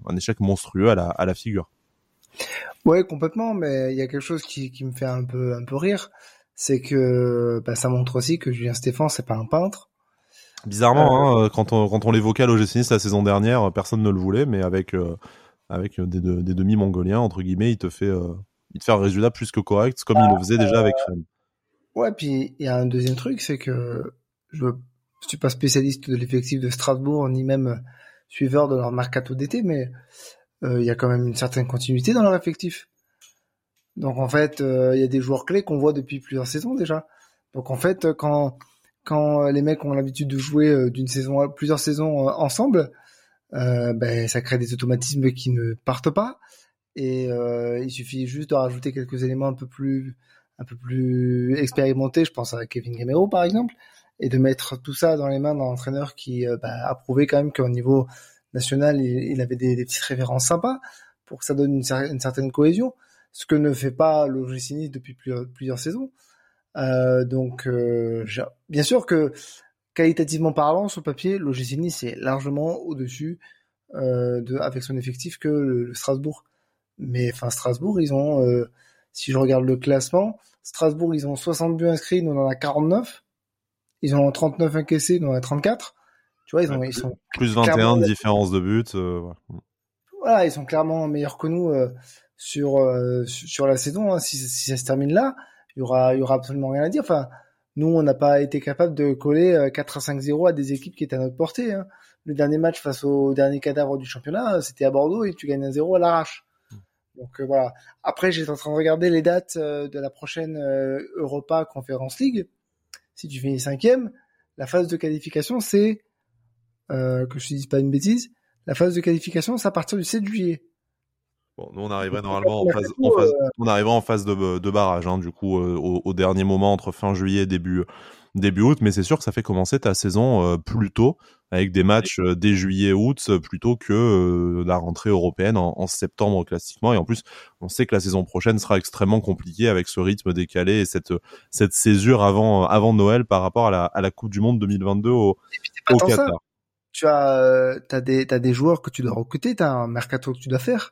un échec monstrueux à la à la figure. Ouais, complètement, mais il y a quelque chose qui qui me fait un peu un peu rire c'est que bah, ça montre aussi que Julien Stéphane c'est pas un peintre. Bizarrement, euh, hein, quand on quand on l'évoquait à l'OGC la saison dernière, personne ne le voulait, mais avec euh, avec des, des demi mongoliens entre guillemets, il te fait euh, il te fait un résultat plus que correct, comme il le faisait déjà avec Rennes. Ouais, puis il y a un deuxième truc, c'est que je suis pas spécialiste de l'effectif de Strasbourg ni même suiveur de leur mercato d'été, mais il y a quand même une certaine continuité dans leur effectif. Donc en fait, euh, il y a des joueurs clés qu'on voit depuis plusieurs saisons déjà. Donc en fait, quand quand les mecs ont l'habitude de jouer euh, d'une saison plusieurs saisons euh, ensemble, ben ça crée des automatismes qui ne partent pas. Et il suffit juste de rajouter quelques éléments un peu plus un peu plus expérimentés. Je pense à Kevin Gamero par exemple, et de mettre tout ça dans les mains d'un entraîneur qui ben, a prouvé quand même qu'au niveau national, il, avait des, des, petites références sympas pour que ça donne une, certaine cohésion ce que ne fait pas l'OGC depuis plusieurs, saisons. Euh, donc, euh, bien sûr que qualitativement parlant, sur papier, l'OGC Nice est largement au-dessus euh, de, avec son effectif que le, Strasbourg. Mais enfin, Strasbourg, ils ont, euh, si je regarde le classement, Strasbourg, ils ont 60 buts inscrits, nous on en a 49. Ils ont 39 encaissés, nous on en a 34. Tu vois, ils, ont, ils sont plus 21 de différence de but. Euh, voilà. ils sont clairement meilleurs que nous sur euh, sur la saison. Hein. Si, si, ça se termine là, il y aura y aura absolument rien à dire. Enfin, nous on n'a pas été capable de coller 4 euh, à 5-0 à des équipes qui étaient à notre portée. Hein. Le dernier match face au dernier cadavre du championnat, c'était à Bordeaux et tu gagnes un 0 à l'arrache. Donc euh, voilà. Après, j'étais en train de regarder les dates de la prochaine Europa Conference League. Si tu finis cinquième, la phase de qualification, c'est que je ne dise pas une bêtise. La phase de qualification, c'est à partir du 7 juillet. Bon, nous on arriverait normalement en phase, en phase euh, on arriverait en phase de, de barrage, hein, du coup euh, au, au, dernier moment entre fin juillet et début début août, mais c'est sûr que ça fait commencer ta saison euh, plus tôt avec des matchs dès juillet août plutôt que la rentrée européenne en, en, septembre classiquement. Et en plus, on sait que la saison prochaine sera extrêmement compliquée avec ce rythme décalé et cette cette césure avant avant Noël par rapport à la, à la Coupe du Monde 2022 au, au Qatar. Tu as t'as des t'as des joueurs que tu dois recruter, t'as un mercato que tu dois faire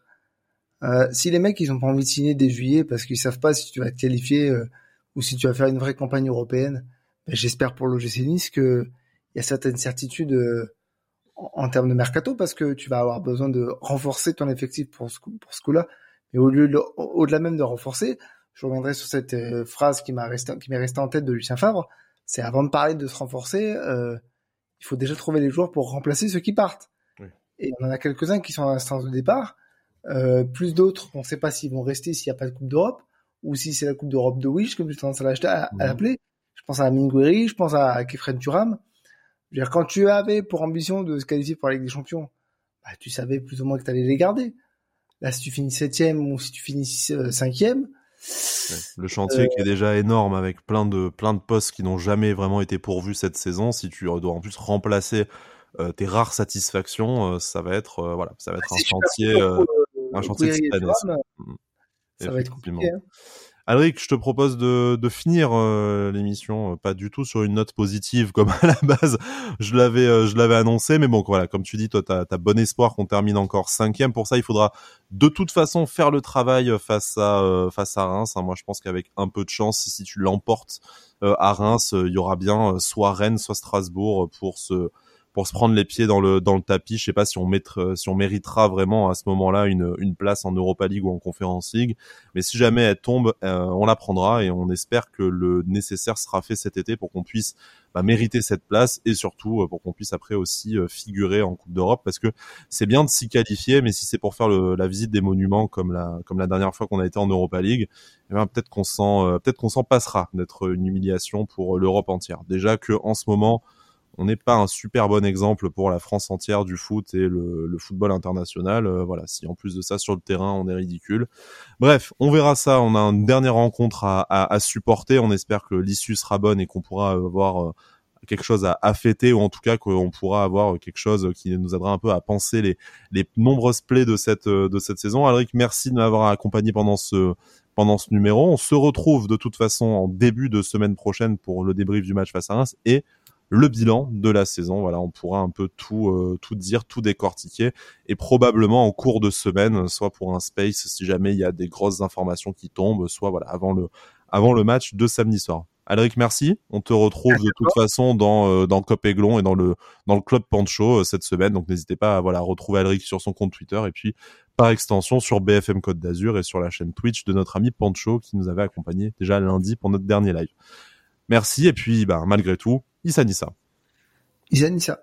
euh, si les mecs ils ont pas envie de signer dès juillet parce qu'ils savent pas si tu vas te qualifier euh, ou si tu vas faire une vraie campagne européenne, j'espère pour l'OGC Nice que il y a certaines certitudes euh, en, termes de mercato parce que tu vas avoir besoin de renforcer ton effectif pour ce pour ce coup-là. Mais au lieu au-delà même de renforcer, je reviendrai sur cette phrase qui m'a resté qui m'est restée en tête de Lucien Favre. C'est avant de parler de se renforcer, il faut déjà trouver les joueurs pour remplacer ceux qui partent. Et on en a quelques-uns qui sont à l'instance de départ euh, plus d'autres, on ne sait pas s'ils vont rester s'il n'y a pas de Coupe d'Europe, ou si c'est la Coupe d'Europe de Wish, comme je tendance à à, l'appeler. Je pense à Mingueri, je pense à Kefren Turam. Je veux dire, quand tu avais pour ambition de se qualifier pour la Ligue des Champions, bah, tu savais plus ou moins que tu allais les garder. Là, si tu finis septième ou si tu finis euh, cinquième, le chantier qui est déjà énorme avec plein de plein de postes qui n'ont jamais vraiment été pourvus cette saison. Si tu dois en plus remplacer euh, tes rares satisfactions, ça va être voilà, ça va être bah, un chantier un chantier de mmh. Ça va être compliqué. Hein. Alric, je te propose de, de finir euh, l'émission, euh, pas du tout sur une note positive comme à la base, je l'avais euh, je l'avais annoncé, mais bon voilà, comme tu dis, toi t'as as bon espoir qu'on termine encore cinquième. Pour ça, il faudra de toute façon faire le travail face à face à Reims. Hein. Moi, je pense qu'avec un peu de chance, si tu l'emportes à Reims, il y aura bien soit Rennes, soit Strasbourg pour se pour se prendre les pieds dans le dans le tapis. Je sais pas si on mettre, si on méritera vraiment à ce moment-là une une place en Europa League ou en Conference League, mais si jamais elle tombe, on la prendra et on espère que le nécessaire sera fait cet été pour qu'on puisse bah, mériter cette place et surtout pour qu'on puisse après aussi figurer en Coupe d'Europe parce que c'est bien de s'y qualifier, mais si c'est pour faire le, la visite des monuments comme la comme la dernière fois qu'on a été en Europa League, eh ben, peut-être qu'on s'en euh, peut-être qu'on s'en passera d'être une humiliation pour l'Europe entière. Déjà que en ce moment on n'est pas un super bon exemple pour la France entière du foot et le, le football international. Euh, voilà, si en plus de ça sur le terrain on est ridicule. Bref, on verra ça. On a une dernière rencontre à, à, à supporter. On espère que l'issue sera bonne et qu'on pourra avoir euh, quelque chose à, à, fêter ou en tout cas qu'on pourra avoir quelque chose qui nous aidera un peu à penser les, les nombreuses plays de cette de cette saison. Alric, merci de m'avoir accompagné pendant ce pendant ce numéro. On se retrouve de toute façon en début de semaine prochaine pour le débrief du match face à Reims et le bilan de la saison. Voilà, on pourra un peu tout euh, tout dire, tout décortiquer et probablement en cours de semaine, soit pour un space si jamais il y a des grosses informations qui tombent, soit voilà avant le avant le match de samedi soir. Alric, merci. On te retrouve de toute façon dans euh, dans Cop Aiglon et dans le dans le club Pancho euh, cette semaine. Donc n'hésitez pas à voilà retrouver Alric sur son compte Twitter et puis par extension sur BFM Côte d'Azur et sur la chaîne Twitch de notre ami Pancho qui nous avait accompagné déjà lundi pour notre dernier live. Merci et puis bah malgré tout, Issa Nissa. Issa Nissa.